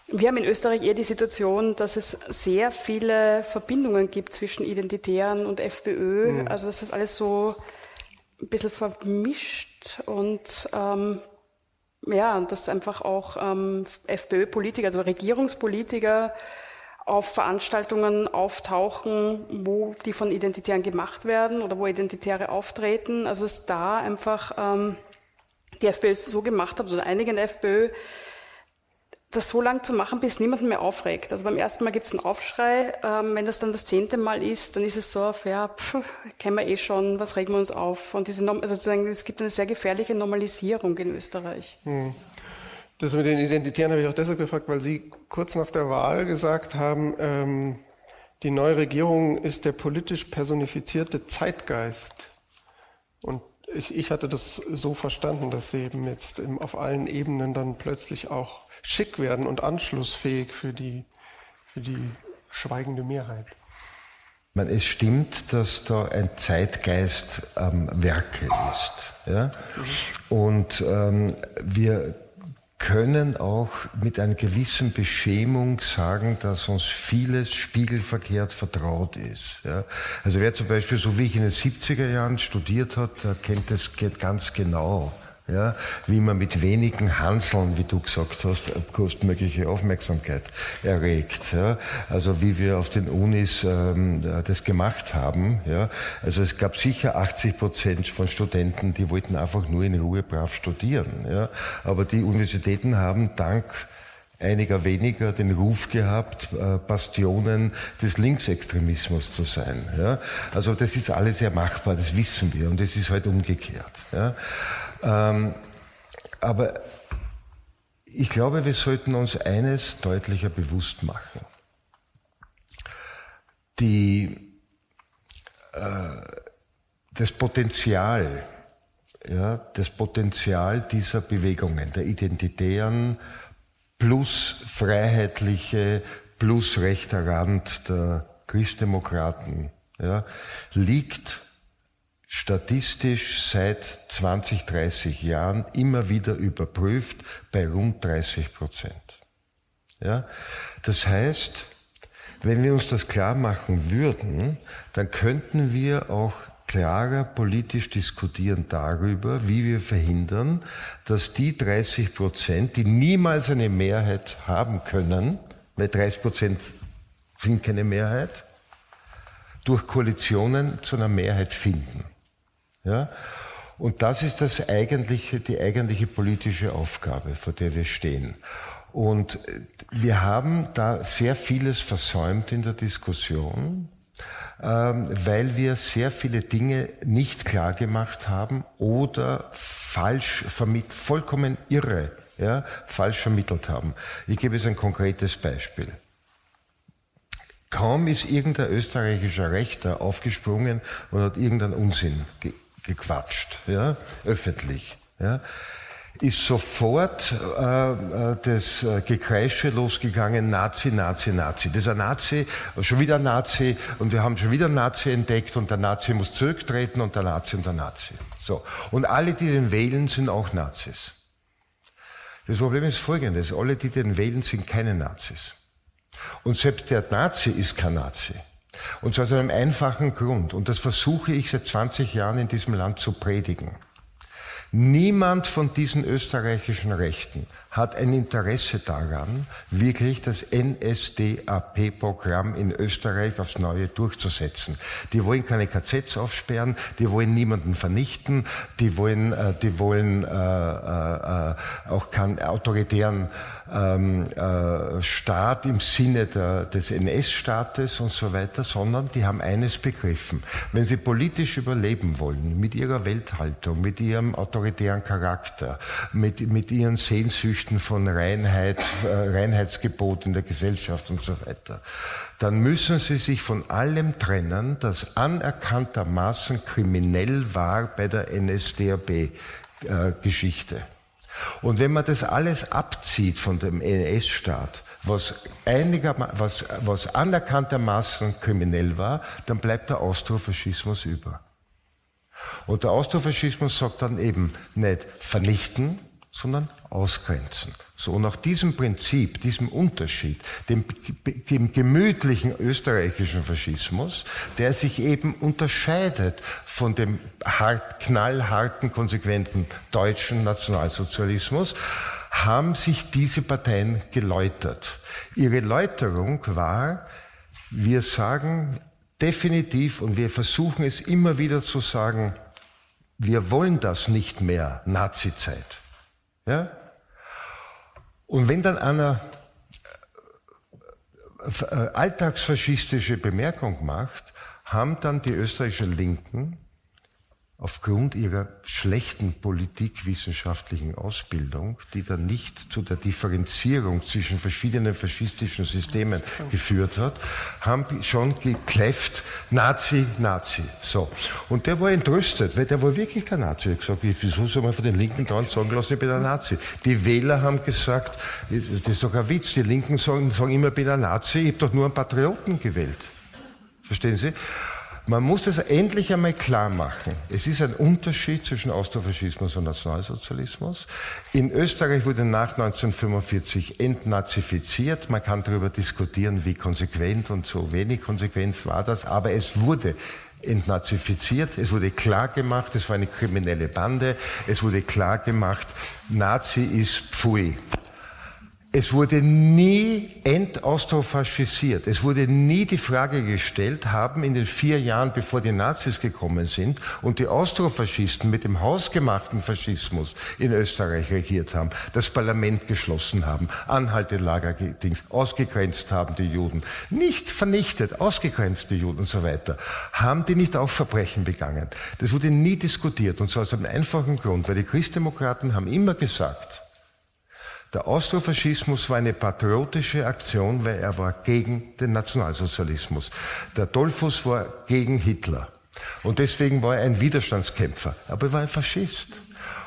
Wir haben in Österreich eher die Situation, dass es sehr viele Verbindungen gibt zwischen Identitären und FPÖ. Mhm. Also dass das alles so ein bisschen vermischt und ähm, ja, dass einfach auch ähm, FPÖ-Politiker, also Regierungspolitiker auf Veranstaltungen auftauchen, wo die von Identitären gemacht werden oder wo Identitäre auftreten. Also es da einfach ähm, die FPÖ so gemacht hat oder einige in der FPÖ das so lang zu machen, bis niemanden mehr aufregt. Also beim ersten Mal gibt es einen Aufschrei, ähm, wenn das dann das zehnte Mal ist, dann ist es so, ja, pff, kennen wir eh schon, was regen wir uns auf? Und diese, also sozusagen, es gibt eine sehr gefährliche Normalisierung in Österreich. Hm. Das mit den Identitären habe ich auch deshalb gefragt, weil Sie kurz nach der Wahl gesagt haben, ähm, die neue Regierung ist der politisch personifizierte Zeitgeist. Und ich, ich hatte das so verstanden, dass sie eben jetzt auf allen Ebenen dann plötzlich auch schick werden und anschlussfähig für die, für die schweigende Mehrheit. Es stimmt, dass da ein Zeitgeist am Werke ist. Ja? Und ähm, wir können auch mit einer gewissen Beschämung sagen, dass uns vieles spiegelverkehrt vertraut ist. Ja? Also wer zum Beispiel, so wie ich in den 70er Jahren studiert hat, der kennt das ganz genau ja, wie man mit wenigen Hanseln, wie du gesagt hast, kostmögliche Aufmerksamkeit erregt. Ja. Also wie wir auf den Unis ähm, das gemacht haben. Ja. Also es gab sicher 80 Prozent von Studenten, die wollten einfach nur in Ruhe brav studieren. Ja. Aber die Universitäten haben dank einiger weniger den Ruf gehabt, äh, Bastionen des Linksextremismus zu sein. Ja? Also das ist alles sehr machbar, das wissen wir und es ist halt umgekehrt. Ja? Ähm, aber ich glaube, wir sollten uns eines deutlicher bewusst machen. Die, äh, das Potenzial, ja, das Potenzial dieser Bewegungen, der identitären plus freiheitliche plus rechter Rand der Christdemokraten, ja, liegt statistisch seit 20, 30 Jahren immer wieder überprüft bei rund 30 Prozent. Ja? Das heißt, wenn wir uns das klar machen würden, dann könnten wir auch klarer politisch diskutieren darüber, wie wir verhindern, dass die 30 Prozent, die niemals eine Mehrheit haben können, weil 30 Prozent sind keine Mehrheit, durch Koalitionen zu einer Mehrheit finden. Ja? Und das ist das eigentliche, die eigentliche politische Aufgabe, vor der wir stehen. Und wir haben da sehr vieles versäumt in der Diskussion. ähm, weil wir sehr viele Dinge nicht klar gemacht haben oder falsch vermittelt, vollkommen irre, ja, falsch vermittelt haben. Ich gebe jetzt ein konkretes Beispiel. Kaum ist irgendein österreichischer Rechter aufgesprungen und hat irgendeinen Unsinn gequatscht, ja, öffentlich. Ja, ist sofort äh, äh, das äh, Gekreische losgegangen, Nazi, Nazi, Nazi. Das ist ein Nazi, schon wieder ein Nazi und wir haben schon wieder einen Nazi entdeckt und der Nazi muss zurücktreten und der Nazi und der Nazi. So. Und alle, die den wählen, sind auch Nazis. Das Problem ist folgendes, alle, die den wählen, sind keine Nazis. Und selbst der Nazi ist kein Nazi. Und zwar aus einem einfachen Grund. Und das versuche ich seit 20 Jahren in diesem Land zu predigen. Niemand von diesen österreichischen Rechten hat ein Interesse daran, wirklich das NSDAP-Programm in Österreich aufs Neue durchzusetzen. Die wollen keine KZs aufsperren, die wollen niemanden vernichten, die wollen, äh, die wollen äh, äh, auch keinen autoritären ähm, äh, Staat im Sinne der, des NS-Staates und so weiter, sondern die haben eines begriffen. Wenn sie politisch überleben wollen, mit ihrer Welthaltung, mit ihrem autoritären Charakter, mit, mit ihren Sehnsüchten von Reinheit, äh, Reinheitsgebot in der Gesellschaft und so weiter, dann müssen sie sich von allem trennen, das anerkanntermaßen kriminell war bei der NSDAP-Geschichte. Äh, und wenn man das alles abzieht von dem NS-Staat, was, was, was anerkanntermaßen kriminell war, dann bleibt der Austrofaschismus über. Und der Austrofaschismus sagt dann eben nicht vernichten, sondern ausgrenzen. So, nach diesem Prinzip, diesem Unterschied, dem, dem, gemütlichen österreichischen Faschismus, der sich eben unterscheidet von dem hart, knallharten, konsequenten deutschen Nationalsozialismus, haben sich diese Parteien geläutert. Ihre Läuterung war, wir sagen definitiv und wir versuchen es immer wieder zu sagen, wir wollen das nicht mehr, Nazizeit. Ja? Und wenn dann einer äh, äh, alltagsfaschistische Bemerkung macht, haben dann die österreichischen Linken aufgrund ihrer schlechten politikwissenschaftlichen Ausbildung, die dann nicht zu der Differenzierung zwischen verschiedenen faschistischen Systemen geführt hat, haben schon gekläfft, Nazi, Nazi. So. Und der war entrüstet, weil der war wirklich kein Nazi. Er hat gesagt, wieso soll man von den Linken dauernd sagen lassen, ich bin ein Nazi? Die Wähler haben gesagt, das ist doch ein Witz, die Linken sagen, sagen immer, ich bin ein Nazi, ich habe doch nur einen Patrioten gewählt. Verstehen Sie? Man muss es endlich einmal klar machen. Es ist ein Unterschied zwischen Austrofaschismus und Nationalsozialismus. In Österreich wurde nach 1945 entnazifiziert. Man kann darüber diskutieren, wie konsequent und so wenig konsequent war das, aber es wurde entnazifiziert, es wurde klar gemacht, es war eine kriminelle Bande, es wurde klar gemacht, Nazi ist Pfui. Es wurde nie entaustofaschisiert. Es wurde nie die Frage gestellt, haben in den vier Jahren, bevor die Nazis gekommen sind und die Austrofaschisten mit dem hausgemachten Faschismus in Österreich regiert haben, das Parlament geschlossen haben, Anhaltelager ausgegrenzt haben die Juden, nicht vernichtet, ausgegrenzt die Juden und so weiter, haben die nicht auch Verbrechen begangen. Das wurde nie diskutiert und zwar aus einem einfachen Grund, weil die Christdemokraten haben immer gesagt, der Austrofaschismus war eine patriotische Aktion, weil er war gegen den Nationalsozialismus. Der Dollfuss war gegen Hitler. Und deswegen war er ein Widerstandskämpfer. Aber er war ein Faschist.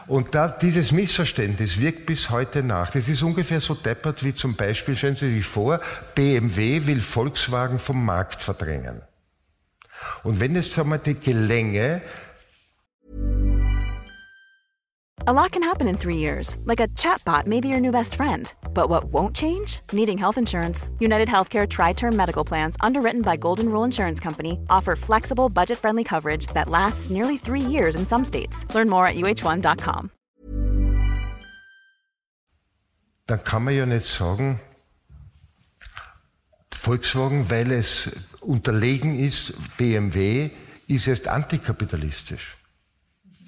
Und da, dieses Missverständnis wirkt bis heute nach. Das ist ungefähr so deppert wie zum Beispiel, stellen Sie sich vor, BMW will Volkswagen vom Markt verdrängen. Und wenn es, wir, die gelänge, A lot can happen in three years, like a chatbot may be your new best friend. But what won't change? Needing health insurance. United Healthcare Tri Term Medical Plans, underwritten by Golden Rule Insurance Company, offer flexible, budget friendly coverage that lasts nearly three years in some states. Learn more at uh1.com. Dann kann man ja nicht sagen, Volkswagen, weil es unterlegen ist, BMW, ist erst antikapitalistisch.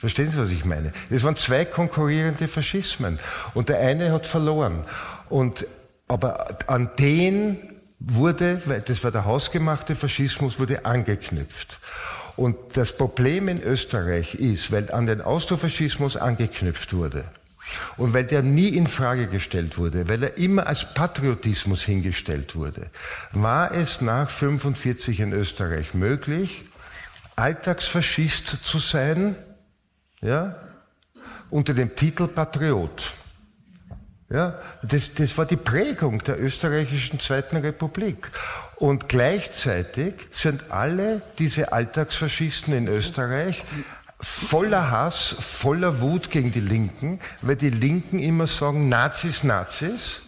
Verstehen Sie, was ich meine? Es waren zwei konkurrierende Faschismen und der eine hat verloren. Und, aber an den wurde, das war der hausgemachte Faschismus, wurde angeknüpft. Und das Problem in Österreich ist, weil an den Austrofaschismus angeknüpft wurde und weil der nie in Frage gestellt wurde, weil er immer als Patriotismus hingestellt wurde, war es nach 45 in Österreich möglich, Alltagsfaschist zu sein, ja, unter dem Titel Patriot. Ja, das, das war die Prägung der österreichischen Zweiten Republik. Und gleichzeitig sind alle diese Alltagsfaschisten in Österreich voller Hass, voller Wut gegen die Linken, weil die Linken immer sagen, Nazis, Nazis.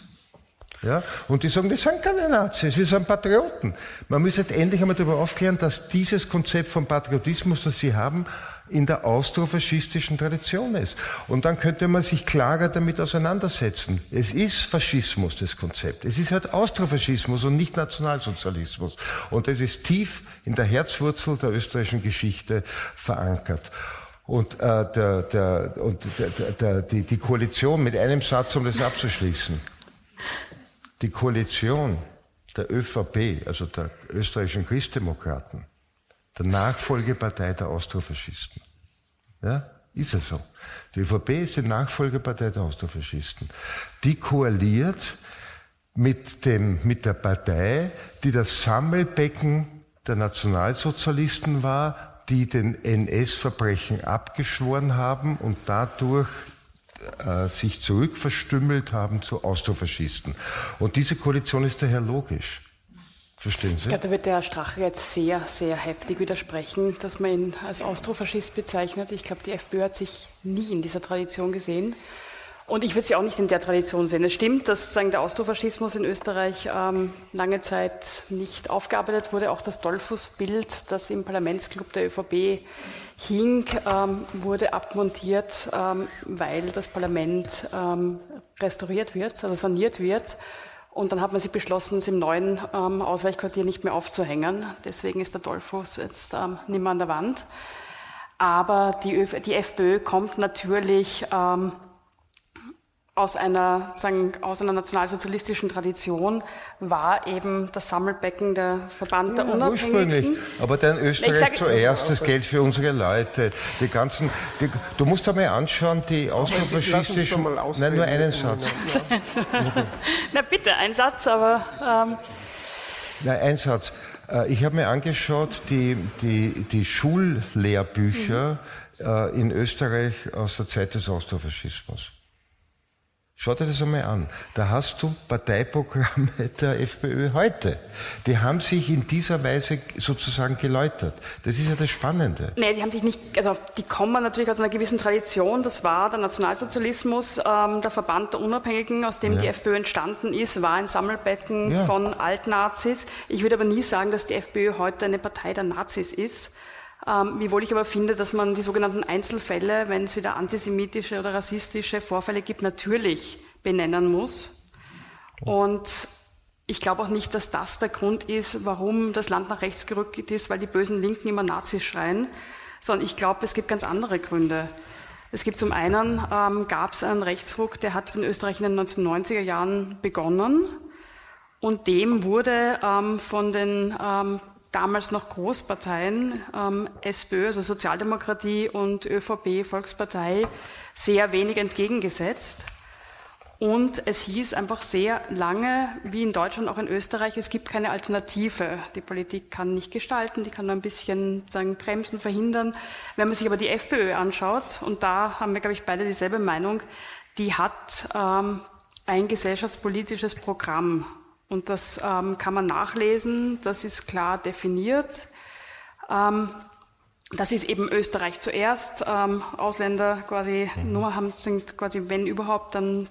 Ja, und die sagen, wir sind keine Nazis, wir sind Patrioten. Man muss jetzt endlich einmal darüber aufklären, dass dieses Konzept von Patriotismus, das sie haben, in der austrofaschistischen Tradition ist. Und dann könnte man sich klarer damit auseinandersetzen. Es ist Faschismus, das Konzept. Es ist halt Austrofaschismus und nicht Nationalsozialismus. Und das ist tief in der Herzwurzel der österreichischen Geschichte verankert. Und, äh, der, der, und der, der, die, die Koalition, mit einem Satz, um das abzuschließen, die Koalition der ÖVP, also der österreichischen Christdemokraten, der Nachfolgepartei der Austrofaschisten. Ja, ist es so. Die ÖVP ist die Nachfolgepartei der Austrofaschisten. Die koaliert mit, dem, mit der Partei, die das Sammelbecken der Nationalsozialisten war, die den NS-Verbrechen abgeschworen haben und dadurch äh, sich zurückverstümmelt haben zu Austrofaschisten. Und diese Koalition ist daher logisch. Verstehen Sie? Ich glaube, da wird der Herr Strache jetzt sehr, sehr heftig widersprechen, dass man ihn als Austrofaschist bezeichnet. Ich glaube, die FPÖ hat sich nie in dieser Tradition gesehen. Und ich würde sie auch nicht in der Tradition sehen. Es stimmt, dass sagen, der Austrofaschismus in Österreich ähm, lange Zeit nicht aufgearbeitet wurde. Auch das Dollfuß-Bild, das im Parlamentsclub der ÖVP hing, ähm, wurde abmontiert, ähm, weil das Parlament ähm, restauriert wird, also saniert wird. Und dann hat man sich beschlossen, es im neuen ähm, Ausweichquartier nicht mehr aufzuhängen. Deswegen ist der Dollfuß jetzt ähm, nicht mehr an der Wand. Aber die, Öf die FPÖ kommt natürlich ähm, aus einer, sagen, aus einer nationalsozialistischen Tradition war eben das Sammelbecken der Verband der ja, Unabhängigen. Aber dann Österreich sag, zuerst, das Geld für unsere Leute, die ganzen, die, du musst dir mal anschauen, die austrofaschistischen, nein, nur einen Satz. Na bitte, ein Satz, aber... Ähm. Nein, ein Satz. Äh, ich habe mir angeschaut, die, die, die Schullehrbücher mhm. in Österreich aus der Zeit des Austrofaschismus. Schau dir das einmal an. Da hast du Parteiprogramme der FPÖ heute. Die haben sich in dieser Weise sozusagen geläutert. Das ist ja das Spannende. Nee, die haben sich nicht, also die kommen natürlich aus einer gewissen Tradition. Das war der Nationalsozialismus, ähm, der Verband der Unabhängigen, aus dem ja. die FPÖ entstanden ist, war ein Sammelbecken ja. von Altnazis. Ich würde aber nie sagen, dass die FPÖ heute eine Partei der Nazis ist. Ähm, wiewohl ich aber finde, dass man die sogenannten Einzelfälle, wenn es wieder antisemitische oder rassistische Vorfälle gibt, natürlich benennen muss. Und ich glaube auch nicht, dass das der Grund ist, warum das Land nach rechts gerückt ist, weil die bösen Linken immer Nazis schreien, sondern ich glaube, es gibt ganz andere Gründe. Es gibt zum einen, ähm, gab es einen Rechtsruck, der hat in Österreich in den 1990er Jahren begonnen und dem wurde ähm, von den ähm, damals noch Großparteien, ähm, SPÖ, also Sozialdemokratie und ÖVP, Volkspartei, sehr wenig entgegengesetzt. Und es hieß einfach sehr lange, wie in Deutschland, auch in Österreich, es gibt keine Alternative. Die Politik kann nicht gestalten, die kann nur ein bisschen sagen, bremsen, verhindern. Wenn man sich aber die FPÖ anschaut, und da haben wir, glaube ich, beide dieselbe Meinung, die hat ähm, ein gesellschaftspolitisches Programm und das ähm, kann man nachlesen, das ist klar definiert. Ähm, das ist eben Österreich zuerst. Ähm, Ausländer quasi mhm. nur haben, sind quasi, wenn überhaupt, dann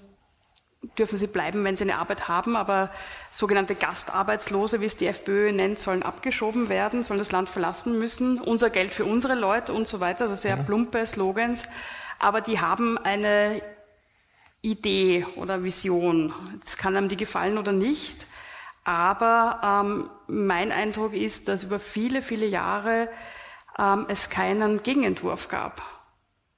dürfen sie bleiben, wenn sie eine Arbeit haben, aber sogenannte Gastarbeitslose, wie es die FPÖ nennt, sollen abgeschoben werden, sollen das Land verlassen müssen, unser Geld für unsere Leute und so weiter, also sehr mhm. plumpe Slogans, aber die haben eine Idee oder Vision. Es kann einem die gefallen oder nicht. Aber ähm, mein Eindruck ist, dass über viele, viele Jahre ähm, es keinen Gegenentwurf gab.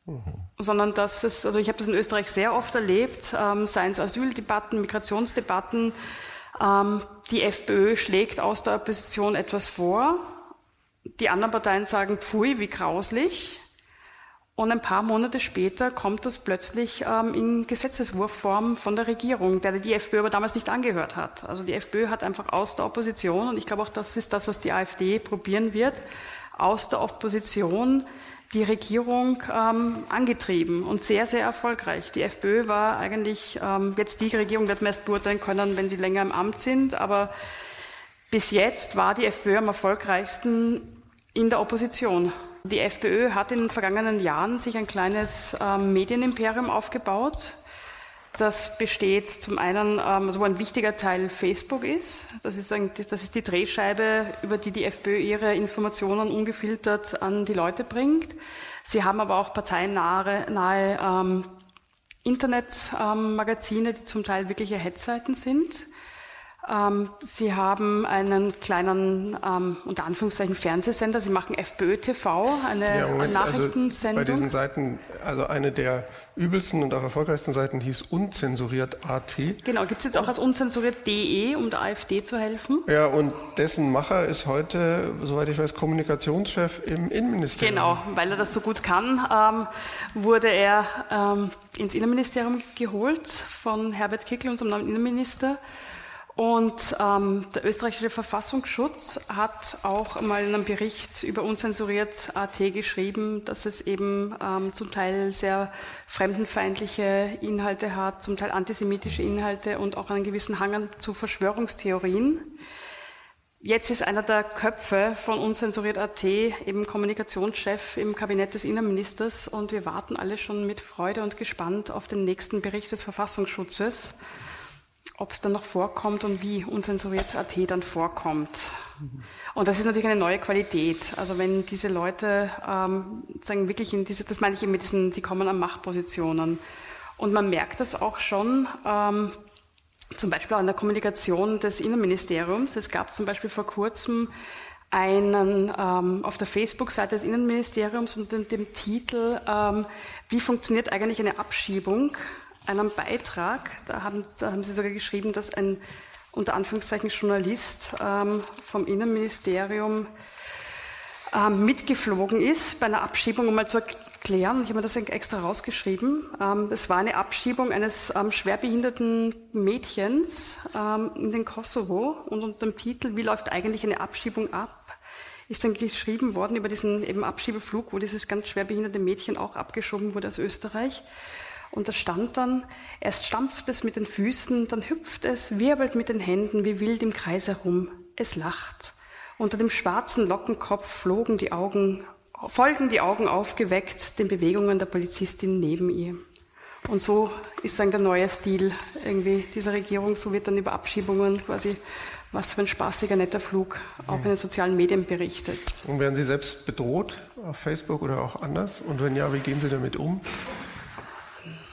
Mhm. Sondern dass es, also ich habe das in Österreich sehr oft erlebt, ähm, seien es Asyldebatten, Migrationsdebatten, Ähm, die FPÖ schlägt aus der Opposition etwas vor. Die anderen Parteien sagen, pfui, wie grauslich. Und ein paar Monate später kommt das plötzlich ähm, in Gesetzeswurfform von der Regierung, der die FPÖ aber damals nicht angehört hat. Also die FPÖ hat einfach aus der Opposition, und ich glaube auch das ist das, was die AfD probieren wird, aus der Opposition die Regierung ähm, angetrieben und sehr, sehr erfolgreich. Die FPÖ war eigentlich, ähm, jetzt die Regierung wird man erst beurteilen können, wenn sie länger im Amt sind, aber bis jetzt war die FPÖ am erfolgreichsten in der Opposition. Die FPÖ hat in den vergangenen Jahren sich ein kleines ähm, Medienimperium aufgebaut. Das besteht zum einen, ähm, also wo ein wichtiger Teil Facebook ist. Das ist, ein, das ist die Drehscheibe, über die die FPÖ ihre Informationen ungefiltert an die Leute bringt. Sie haben aber auch parteinahe nahe, ähm, Internetmagazine, ähm, die zum Teil wirkliche Headseiten sind. Ähm, Sie haben einen kleinen, ähm, unter Anführungszeichen, Fernsehsender. Sie machen FPÖ TV, eine ja, Moment, Nachrichtensendung. Also bei diesen Seiten, also eine der übelsten und auch erfolgreichsten Seiten hieß unzensuriert AT. Genau, gibt es jetzt auch als unzensuriert.de, um der AfD zu helfen. Ja, und dessen Macher ist heute, soweit ich weiß, Kommunikationschef im Innenministerium. Genau, weil er das so gut kann, ähm, wurde er ähm, ins Innenministerium geholt von Herbert Kickl, unserem neuen Innenminister. Und ähm, der österreichische Verfassungsschutz hat auch mal in einem Bericht über unzensuriert AT geschrieben, dass es eben ähm, zum Teil sehr fremdenfeindliche Inhalte hat, zum Teil antisemitische Inhalte und auch einen gewissen Hang zu Verschwörungstheorien. Jetzt ist einer der Köpfe von Unzensuriert AT eben Kommunikationschef im Kabinett des Innenministers und wir warten alle schon mit Freude und gespannt auf den nächsten Bericht des Verfassungsschutzes ob es dann noch vorkommt und wie unzensuriert AT dann vorkommt. Und das ist natürlich eine neue Qualität. Also wenn diese Leute ähm, sagen wirklich in diese, das meine ich eben mit diesen, sie kommen an Machtpositionen. Und man merkt das auch schon, ähm, zum Beispiel in der Kommunikation des Innenministeriums. Es gab zum Beispiel vor kurzem einen ähm, auf der Facebook-Seite des Innenministeriums unter dem Titel ähm, Wie funktioniert eigentlich eine Abschiebung? Einem Beitrag, da haben, da haben Sie sogar geschrieben, dass ein unter Anführungszeichen Journalist ähm, vom Innenministerium ähm, mitgeflogen ist bei einer Abschiebung, um mal zu erklären. Ich habe mir das extra rausgeschrieben. Ähm, es war eine Abschiebung eines ähm, schwerbehinderten Mädchens ähm, in den Kosovo und unter dem Titel Wie läuft eigentlich eine Abschiebung ab? ist dann geschrieben worden über diesen eben Abschiebeflug, wo dieses ganz schwerbehinderte Mädchen auch abgeschoben wurde aus Österreich. Und da stand dann, erst stampft es mit den Füßen, dann hüpft es, wirbelt mit den Händen wie wild im Kreis herum. Es lacht. Unter dem schwarzen Lockenkopf flogen die Augen, folgen die Augen aufgeweckt den Bewegungen der Polizistin neben ihr. Und so ist dann der neue Stil irgendwie dieser Regierung. So wird dann über Abschiebungen quasi, was für ein spaßiger, netter Flug, auch in den sozialen Medien berichtet. Und werden Sie selbst bedroht auf Facebook oder auch anders? Und wenn ja, wie gehen Sie damit um?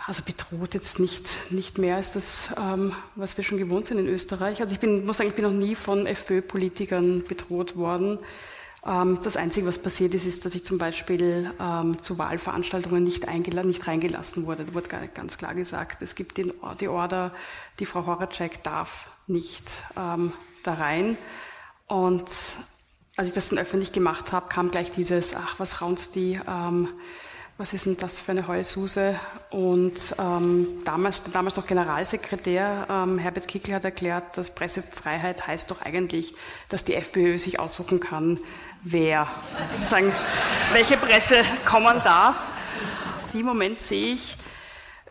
Also bedroht jetzt nicht, nicht mehr als das, ähm, was wir schon gewohnt sind in Österreich. Also ich bin, muss sagen, ich bin noch nie von FPÖ-Politikern bedroht worden. Ähm, das Einzige, was passiert ist, ist, dass ich zum Beispiel ähm, zu Wahlveranstaltungen nicht, nicht reingelassen wurde. Da wurde ganz klar gesagt, es gibt den, die Order, die Frau Horacek darf nicht ähm, da rein. Und als ich das dann öffentlich gemacht habe, kam gleich dieses, ach, was raunst die? Was ist denn das für eine Heulsuse? Und ähm, damals, damals noch Generalsekretär ähm, Herbert Kickl hat erklärt, dass Pressefreiheit heißt doch eigentlich, dass die FPÖ sich aussuchen kann, wer, sozusagen, welche Presse kommen darf. Die Moment sehe ich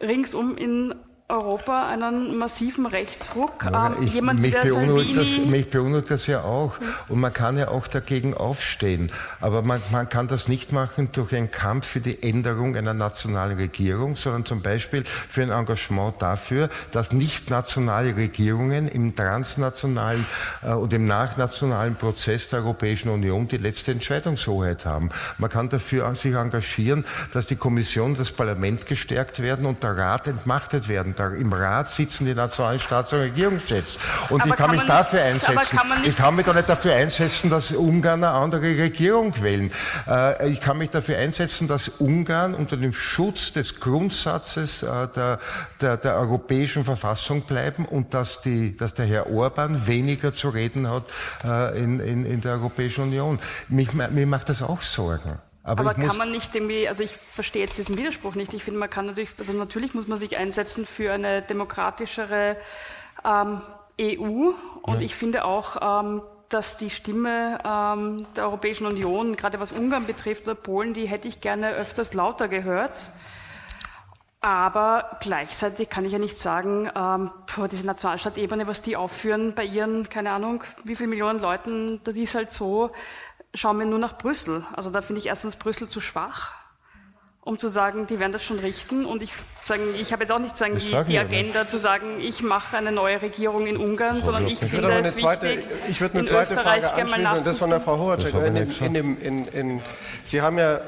ringsum in Europa einen massiven Rechtsruck. Ja, ähm, ich, Jemand mich, beunruhigt das, mich beunruhigt das ja auch. Und man kann ja auch dagegen aufstehen. Aber man, man, kann das nicht machen durch einen Kampf für die Änderung einer nationalen Regierung, sondern zum Beispiel für ein Engagement dafür, dass nicht nationale Regierungen im transnationalen äh, und im nachnationalen Prozess der Europäischen Union die letzte Entscheidungshoheit haben. Man kann dafür sich engagieren, dass die Kommission, das Parlament gestärkt werden und der Rat entmachtet werden Da, Im Rat sitzen die nationalen Staats- und Regierungschefs. Und aber ich kann, kann mich dafür nicht, einsetzen. Kann ich kann mich doch nicht dafür einsetzen, dass Ungarn eine andere Regierung wählen. Äh, ich kann mich dafür einsetzen, dass Ungarn unter dem Schutz des Grundsatzes äh, der, der, der europäischen Verfassung bleiben und dass, die, dass der Herr Orban weniger zu reden hat äh, in, in, in der Europäischen Union. Mich, mir macht das auch Sorgen. Aber, Aber kann man nicht irgendwie, also ich verstehe jetzt diesen Widerspruch nicht. Ich finde, man kann natürlich, also natürlich muss man sich einsetzen für eine demokratischere ähm, EU. Und ja. ich finde auch, ähm, dass die Stimme ähm, der Europäischen Union, gerade was Ungarn betrifft oder Polen, die hätte ich gerne öfters lauter gehört. Aber gleichzeitig kann ich ja nicht sagen, ähm, diese Nationalstaatebene, was die aufführen bei ihren, keine Ahnung, wie viele Millionen Leuten, das ist halt so, schauen wir nur nach Brüssel. Also da finde ich erstens Brüssel zu schwach, um zu sagen, die werden das schon richten. Und ich sagen, ich habe jetzt auch nicht sagen, die, die Agenda zu sagen, ich mache eine neue Regierung in Ungarn, sondern ich, ich finde es zweite, wichtig, ich würde eine zweite Österreich Frage anschließen, das von der Frau Hohercheck. In, in, in, in, in, Sie haben ja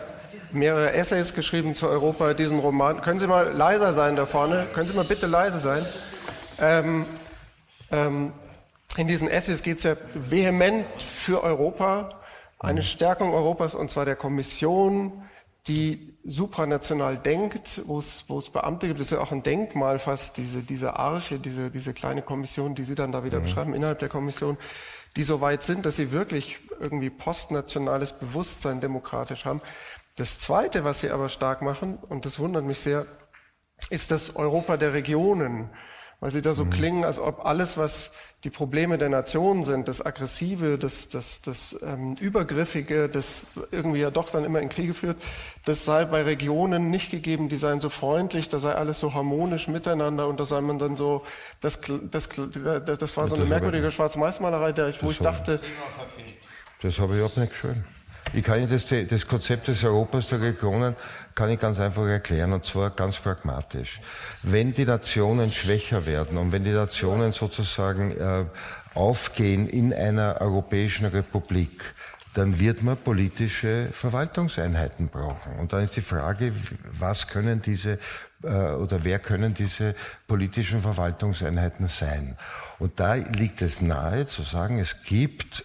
mehrere Essays geschrieben zu Europa, diesen Roman. Können Sie mal leiser sein da vorne? Können Sie mal bitte leise sein? Ähm, ähm, in diesen Essays geht es ja vehement für Europa eine. Stärkung Europas und zwar der Kommission, die supranational denkt, wo es, wo es Beamte gibt. Das ist ja auch ein Denkmal fast, diese, diese Arche, diese, diese kleine Kommission, die Sie dann da wieder mhm. beschreiben, innerhalb der Kommission, die so weit sind, dass sie wirklich irgendwie postnationales Bewusstsein demokratisch haben. Das Zweite, was sie aber stark machen, und das wundert mich sehr, ist das Europa der Regionen, weil sie da so mhm. klingen, als ob alles, was die Probleme der Nation sind, das Aggressive, das, das, das ähm, Übergriffige, das irgendwie ja doch dann immer in Kriege führt, das sei bei Regionen nicht gegeben, die seien so freundlich, da sei alles so harmonisch miteinander und da sei man dann so, das, das, das, das war so eine merkwürdige Schwarz-Weiß-Malerei, wo ich dachte... Das habe ich auch nicht schön. Ich kann Ihnen das, das Konzept des Europas der Regionen kann ich ganz einfach erklären und zwar ganz pragmatisch. Wenn die Nationen schwächer werden und wenn die Nationen sozusagen äh, aufgehen in einer europäischen Republik, dann wird man politische Verwaltungseinheiten brauchen. Und dann ist die Frage, was können diese äh, oder wer können diese politischen Verwaltungseinheiten sein? Und da liegt es nahe zu sagen, es gibt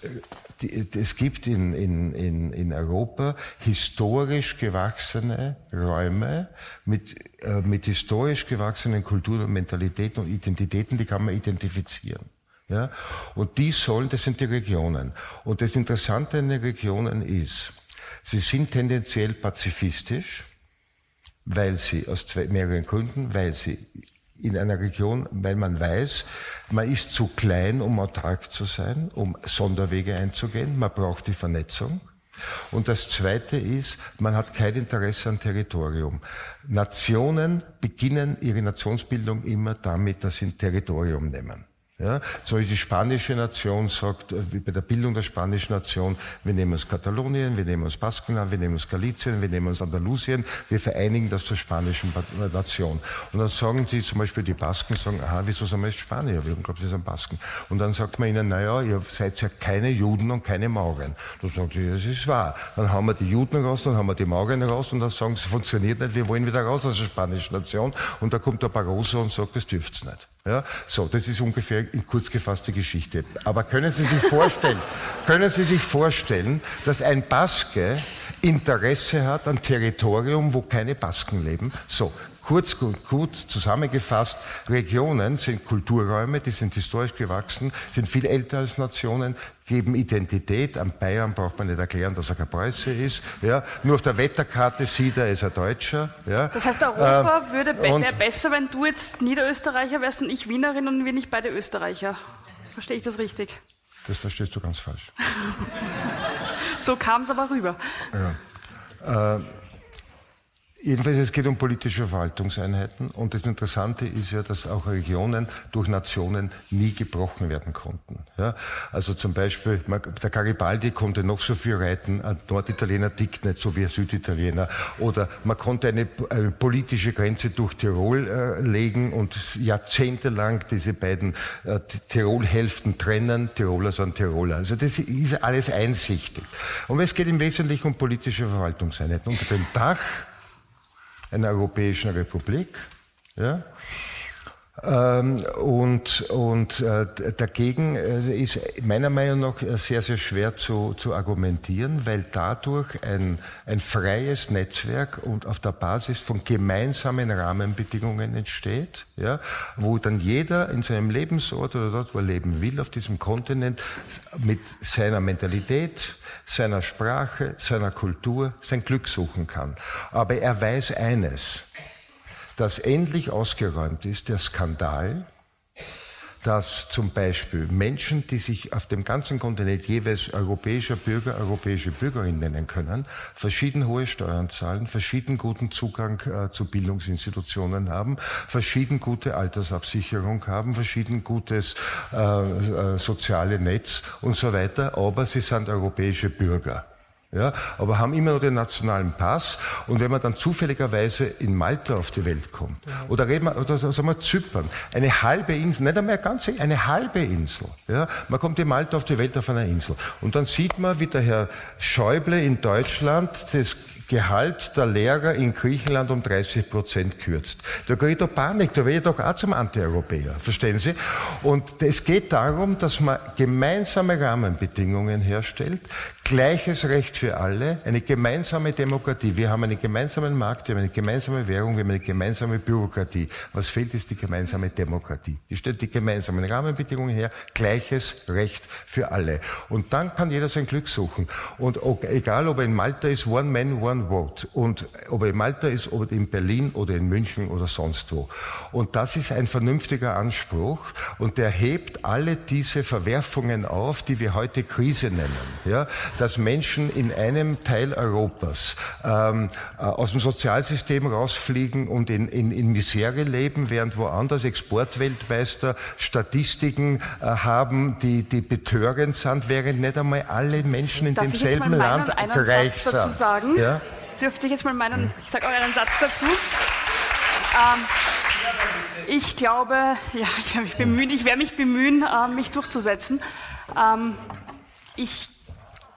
es gibt in, in, in, Europa historisch gewachsene Räume mit, äh, mit historisch gewachsenen Kulturen, Mentalitäten und Identitäten, die kann man identifizieren. Ja? Und die sollen, das sind die Regionen. Und das Interessante an den Regionen ist, sie sind tendenziell pazifistisch, weil sie aus zwei, mehreren Gründen, weil sie in einer Region, weil man weiß, man ist zu klein, um autark zu sein, um Sonderwege einzugehen. Man braucht die Vernetzung. Und das Zweite ist, man hat kein Interesse an Territorium. Nationen beginnen ihre Nationsbildung immer damit, dass sie ein Territorium nehmen. Ja, so die spanische Nation sagt, äh, wie bei der Bildung der spanischen Nation, wir nehmen uns Katalonien, wir nehmen uns Baskenland, wir nehmen uns Galicien, wir nehmen uns Andalusien, wir vereinigen das zur spanischen äh, Nation. Und dann sagen die, zum Beispiel die Basken, sagen, aha, wieso sind wir jetzt Spanier? Wir glauben, sie sind Basken. Und dann sagt man ihnen, naja, ihr seid ja keine Juden und keine Mauren. Dann sagen sie, das ist wahr. Dann haben wir die Juden raus, dann haben wir die Mauren raus und dann sagen sie, funktioniert nicht, wir wollen wieder raus aus der spanischen Nation. Und da kommt der Barroso und sagt, das dürft's nicht. Ja, so, das ist ungefähr in kurz gefasste Geschichte. Aber können Sie sich vorstellen, können Sie sich vorstellen, dass ein Baske Interesse hat an Territorium, wo keine Basken leben? So, kurz und gut zusammengefasst, Regionen sind Kulturräume, die sind historisch gewachsen, sind viel älter als Nationen, geben Identität. Am Bayern braucht man nicht erklären, dass er kein Preuße ist. Ja. Nur auf der Wetterkarte sieht er, ist er Deutscher. Ja. Das heißt, Europa äh, würde wäre besser, wenn du jetzt Niederösterreicher wärst und ich Wienerin und wir nicht beide Österreicher. Verstehe ich das richtig? Das verstehst du ganz falsch. so kam es aber rüber. Ja. Äh, Jedenfalls, es geht um politische Verwaltungseinheiten und das Interessante ist ja, dass auch Regionen durch Nationen nie gebrochen werden konnten. Ja, also zum Beispiel, der Garibaldi konnte noch so viel reiten, ein Norditaliener tickt nicht so wie ein Süditaliener. Oder man konnte eine, eine politische Grenze durch Tirol äh, legen und jahrzehntelang diese beiden äh, Tirolhälften trennen. Tiroler sind Tiroler. Also das ist alles einsichtig. Und es geht im Wesentlichen um politische Verwaltungseinheiten. Unter dem Dach einer Europäischen Republik, ja, und und äh, dagegen äh, ist meiner Meinung nach sehr, sehr schwer zu, zu argumentieren, weil dadurch ein, ein freies Netzwerk und auf der Basis von gemeinsamen Rahmenbedingungen entsteht, ja, wo dann jeder in seinem Lebensort oder dort, wo er leben will, auf diesem Kontinent mit seiner Mentalität, seiner Sprache, seiner Kultur sein Glück suchen kann. Aber er weiß eines, dass endlich ausgeräumt ist der Skandal, dass zum Beispiel Menschen, die sich auf dem ganzen Kontinent jeweils europäischer Bürger, europäische Bürgerin nennen können, verschieden hohe Steuern zahlen, verschieden guten Zugang äh, zu Bildungsinstitutionen haben, verschieden gute Altersabsicherung haben, verschieden gutes äh, äh, soziale Netz und so weiter, aber sie sind europäische Bürger. Ja, aber haben immer noch den nationalen Pass. Und wenn man dann zufälligerweise in Malta auf die Welt kommt, ja. oder reden wir, oder sagen wir Zypern, eine halbe Insel, nicht einmal ganz, eine halbe Insel. Ja, man kommt in Malta auf die Welt auf einer Insel. Und dann sieht man, wie der Herr Schäuble in Deutschland das Gehalt der Lehrer in Griechenland um 30 Prozent kürzt. Da kriege ich doch Panik, da werde ich doch auch zum Anti-Europäer. Verstehen Sie? Und es geht darum, dass man gemeinsame Rahmenbedingungen herstellt, gleiches Recht für alle, eine gemeinsame Demokratie. Wir haben einen gemeinsamen Markt, wir haben eine gemeinsame Währung, wir haben eine gemeinsame Bürokratie. Was fehlt, ist die gemeinsame Demokratie. Die stellt die gemeinsamen Rahmenbedingungen her, gleiches Recht für alle. Und dann kann jeder sein Glück suchen. Und egal, ob er in Malta ist, one man, one vote. Und ob er in Malta ist, ob er in Berlin oder in München oder sonst wo. Und das ist ein vernünftiger Anspruch. Und der hebt alle diese Verwerfungen auf, die wir heute Krise nennen. Ja? dass Menschen in einem Teil Europas ähm, äh, aus dem Sozialsystem rausfliegen und in, in, in Misere leben, während woanders Exportweltmeister Statistiken äh, haben, die, die betörend sind, während nicht einmal alle Menschen in Darf demselben Land gleich sind. Ja? Dürfte ich jetzt mal meinen, ich sage auch einen Satz dazu. Ähm, ich glaube, ja, ich werde mich bemühen, ich werde mich bemühen, äh, mich durchzusetzen. Ähm, ich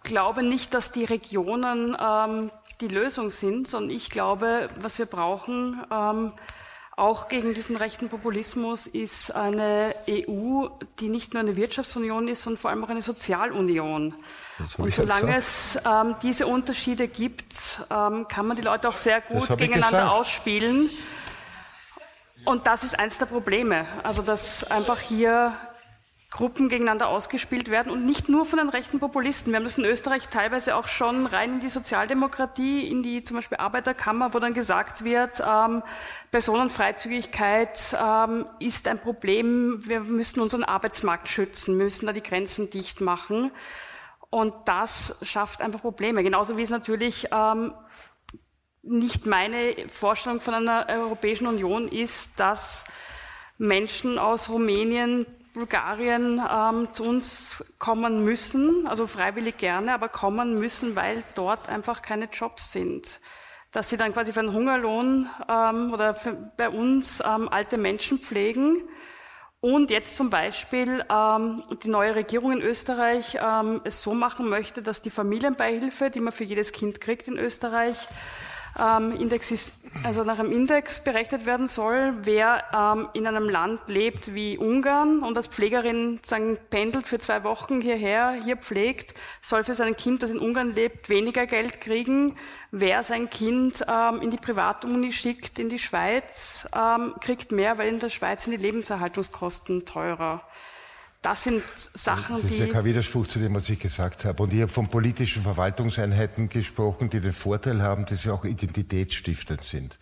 glaube nicht, dass die Regionen ähm, die Lösung sind, sondern ich glaube, was wir brauchen, ähm, auch gegen diesen rechten Populismus, ist eine EU, die nicht nur eine Wirtschaftsunion ist, sondern vor allem auch eine Sozialunion. Und solange es ähm, diese Unterschiede gibt, ähm, kann man die Leute auch sehr gut gegeneinander ausspielen. Und das ist eins der Probleme. Also, dass einfach hier Gruppen gegeneinander ausgespielt werden und nicht nur von den rechten Populisten. Wir haben das in Österreich teilweise auch schon rein in die Sozialdemokratie, in die zum Beispiel Arbeiterkammer, wo dann gesagt wird, ähm, Personenfreizügigkeit ähm, ist ein Problem, wir müssen unseren Arbeitsmarkt schützen, müssen da die Grenzen dicht machen. Und das schafft einfach Probleme. Genauso wie es natürlich ähm, nicht meine Vorstellung von einer Europäischen Union ist, dass Menschen aus Rumänien Bulgarien ähm, zu uns kommen müssen, also freiwillig gerne, aber kommen müssen, weil dort einfach keine Jobs sind. Dass sie dann quasi für einen Hungerlohn ähm, oder bei uns ähm, alte Menschen pflegen und jetzt zum Beispiel ähm, die neue Regierung in Österreich ähm, es so machen möchte, dass die Familienbeihilfe, die man für jedes Kind kriegt in Österreich, ähm, Index ist, also nach einem Index berechnet werden soll, wer ähm, in einem Land lebt wie Ungarn und als Pflegerin sagen, pendelt für zwei Wochen hierher, hier pflegt, soll für sein Kind, das in Ungarn lebt, weniger Geld kriegen. Wer sein Kind ähm, in die Privatuni schickt, in die Schweiz, ähm, kriegt mehr, weil in der Schweiz sind die Lebenserhaltungskosten teurer. Das sind Sachen, die. Das ist ja kein Widerspruch zu dem, was ich gesagt habe. Und ich habe von politischen Verwaltungseinheiten gesprochen, die den Vorteil haben, dass sie auch identitätsstiftend sind.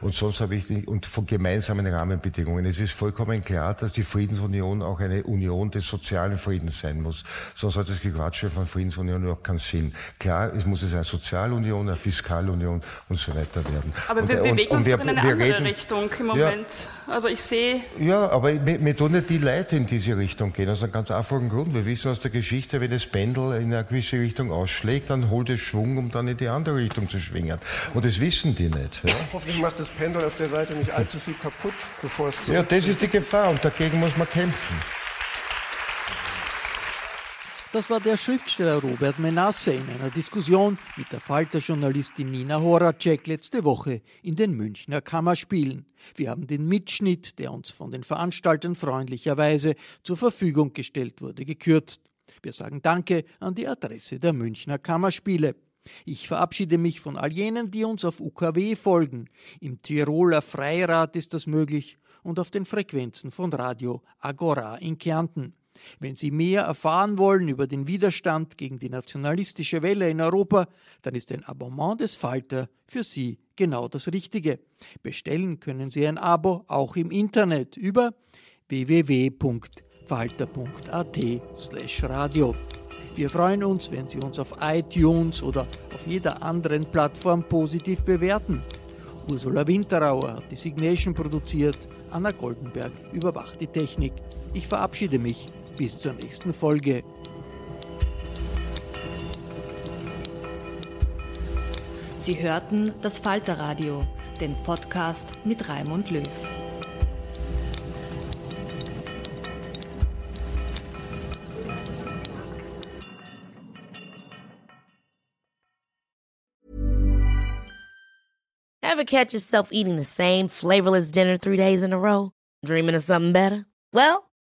Und sonst habe ich nicht, und von gemeinsamen Rahmenbedingungen. Es ist vollkommen klar, dass die Friedensunion auch eine Union des sozialen Friedens sein muss. Sonst hat das Gequatsche von Friedensunion überhaupt keinen Sinn. Klar, es muss es eine Sozialunion, eine Fiskalunion und so weiter werden. Aber und, wir bewegen und, uns wir, in eine andere reden, Richtung im Moment. Ja, also ich sehe. Ja, aber mir, mir tun nicht die Leute in diese Richtung gehen, aus einem ganz einfachen Grund. Wir wissen aus der Geschichte, wenn das Pendel in eine gewisse Richtung ausschlägt, dann holt es Schwung, um dann in die andere Richtung zu schwingen. Und das wissen die nicht. Ja? Hoffentlich macht das Pendel auf der Seite nicht allzu viel kaputt, bevor es so. Ja, das ist die Gefahr und dagegen muss man kämpfen. Das war der Schriftsteller Robert Menasse in einer Diskussion mit der Falter-Journalistin Nina Horacek letzte Woche in den Münchner Kammerspielen. Wir haben den Mitschnitt, der uns von den Veranstaltern freundlicherweise zur Verfügung gestellt wurde, gekürzt. Wir sagen Danke an die Adresse der Münchner Kammerspiele. Ich verabschiede mich von all jenen, die uns auf UKW folgen. Im Tiroler Freirat ist das möglich und auf den Frequenzen von Radio Agora in Kärnten. Wenn Sie mehr erfahren wollen über den Widerstand gegen die nationalistische Welle in Europa, dann ist ein Abonnement des Falter für Sie genau das Richtige. Bestellen können Sie ein Abo auch im Internet über www.falter.at/radio. Wir freuen uns, wenn Sie uns auf iTunes oder auf jeder anderen Plattform positiv bewerten. Ursula Winterauer hat die Signation produziert, Anna Goldenberg überwacht die Technik. Ich verabschiede mich bis zur nächsten Folge. Sie hörten das Falterradio, den Podcast mit Raimund Löw. Ever catch yourself eating the same flavorless dinner three days in a row? Dreaming of something better? Well,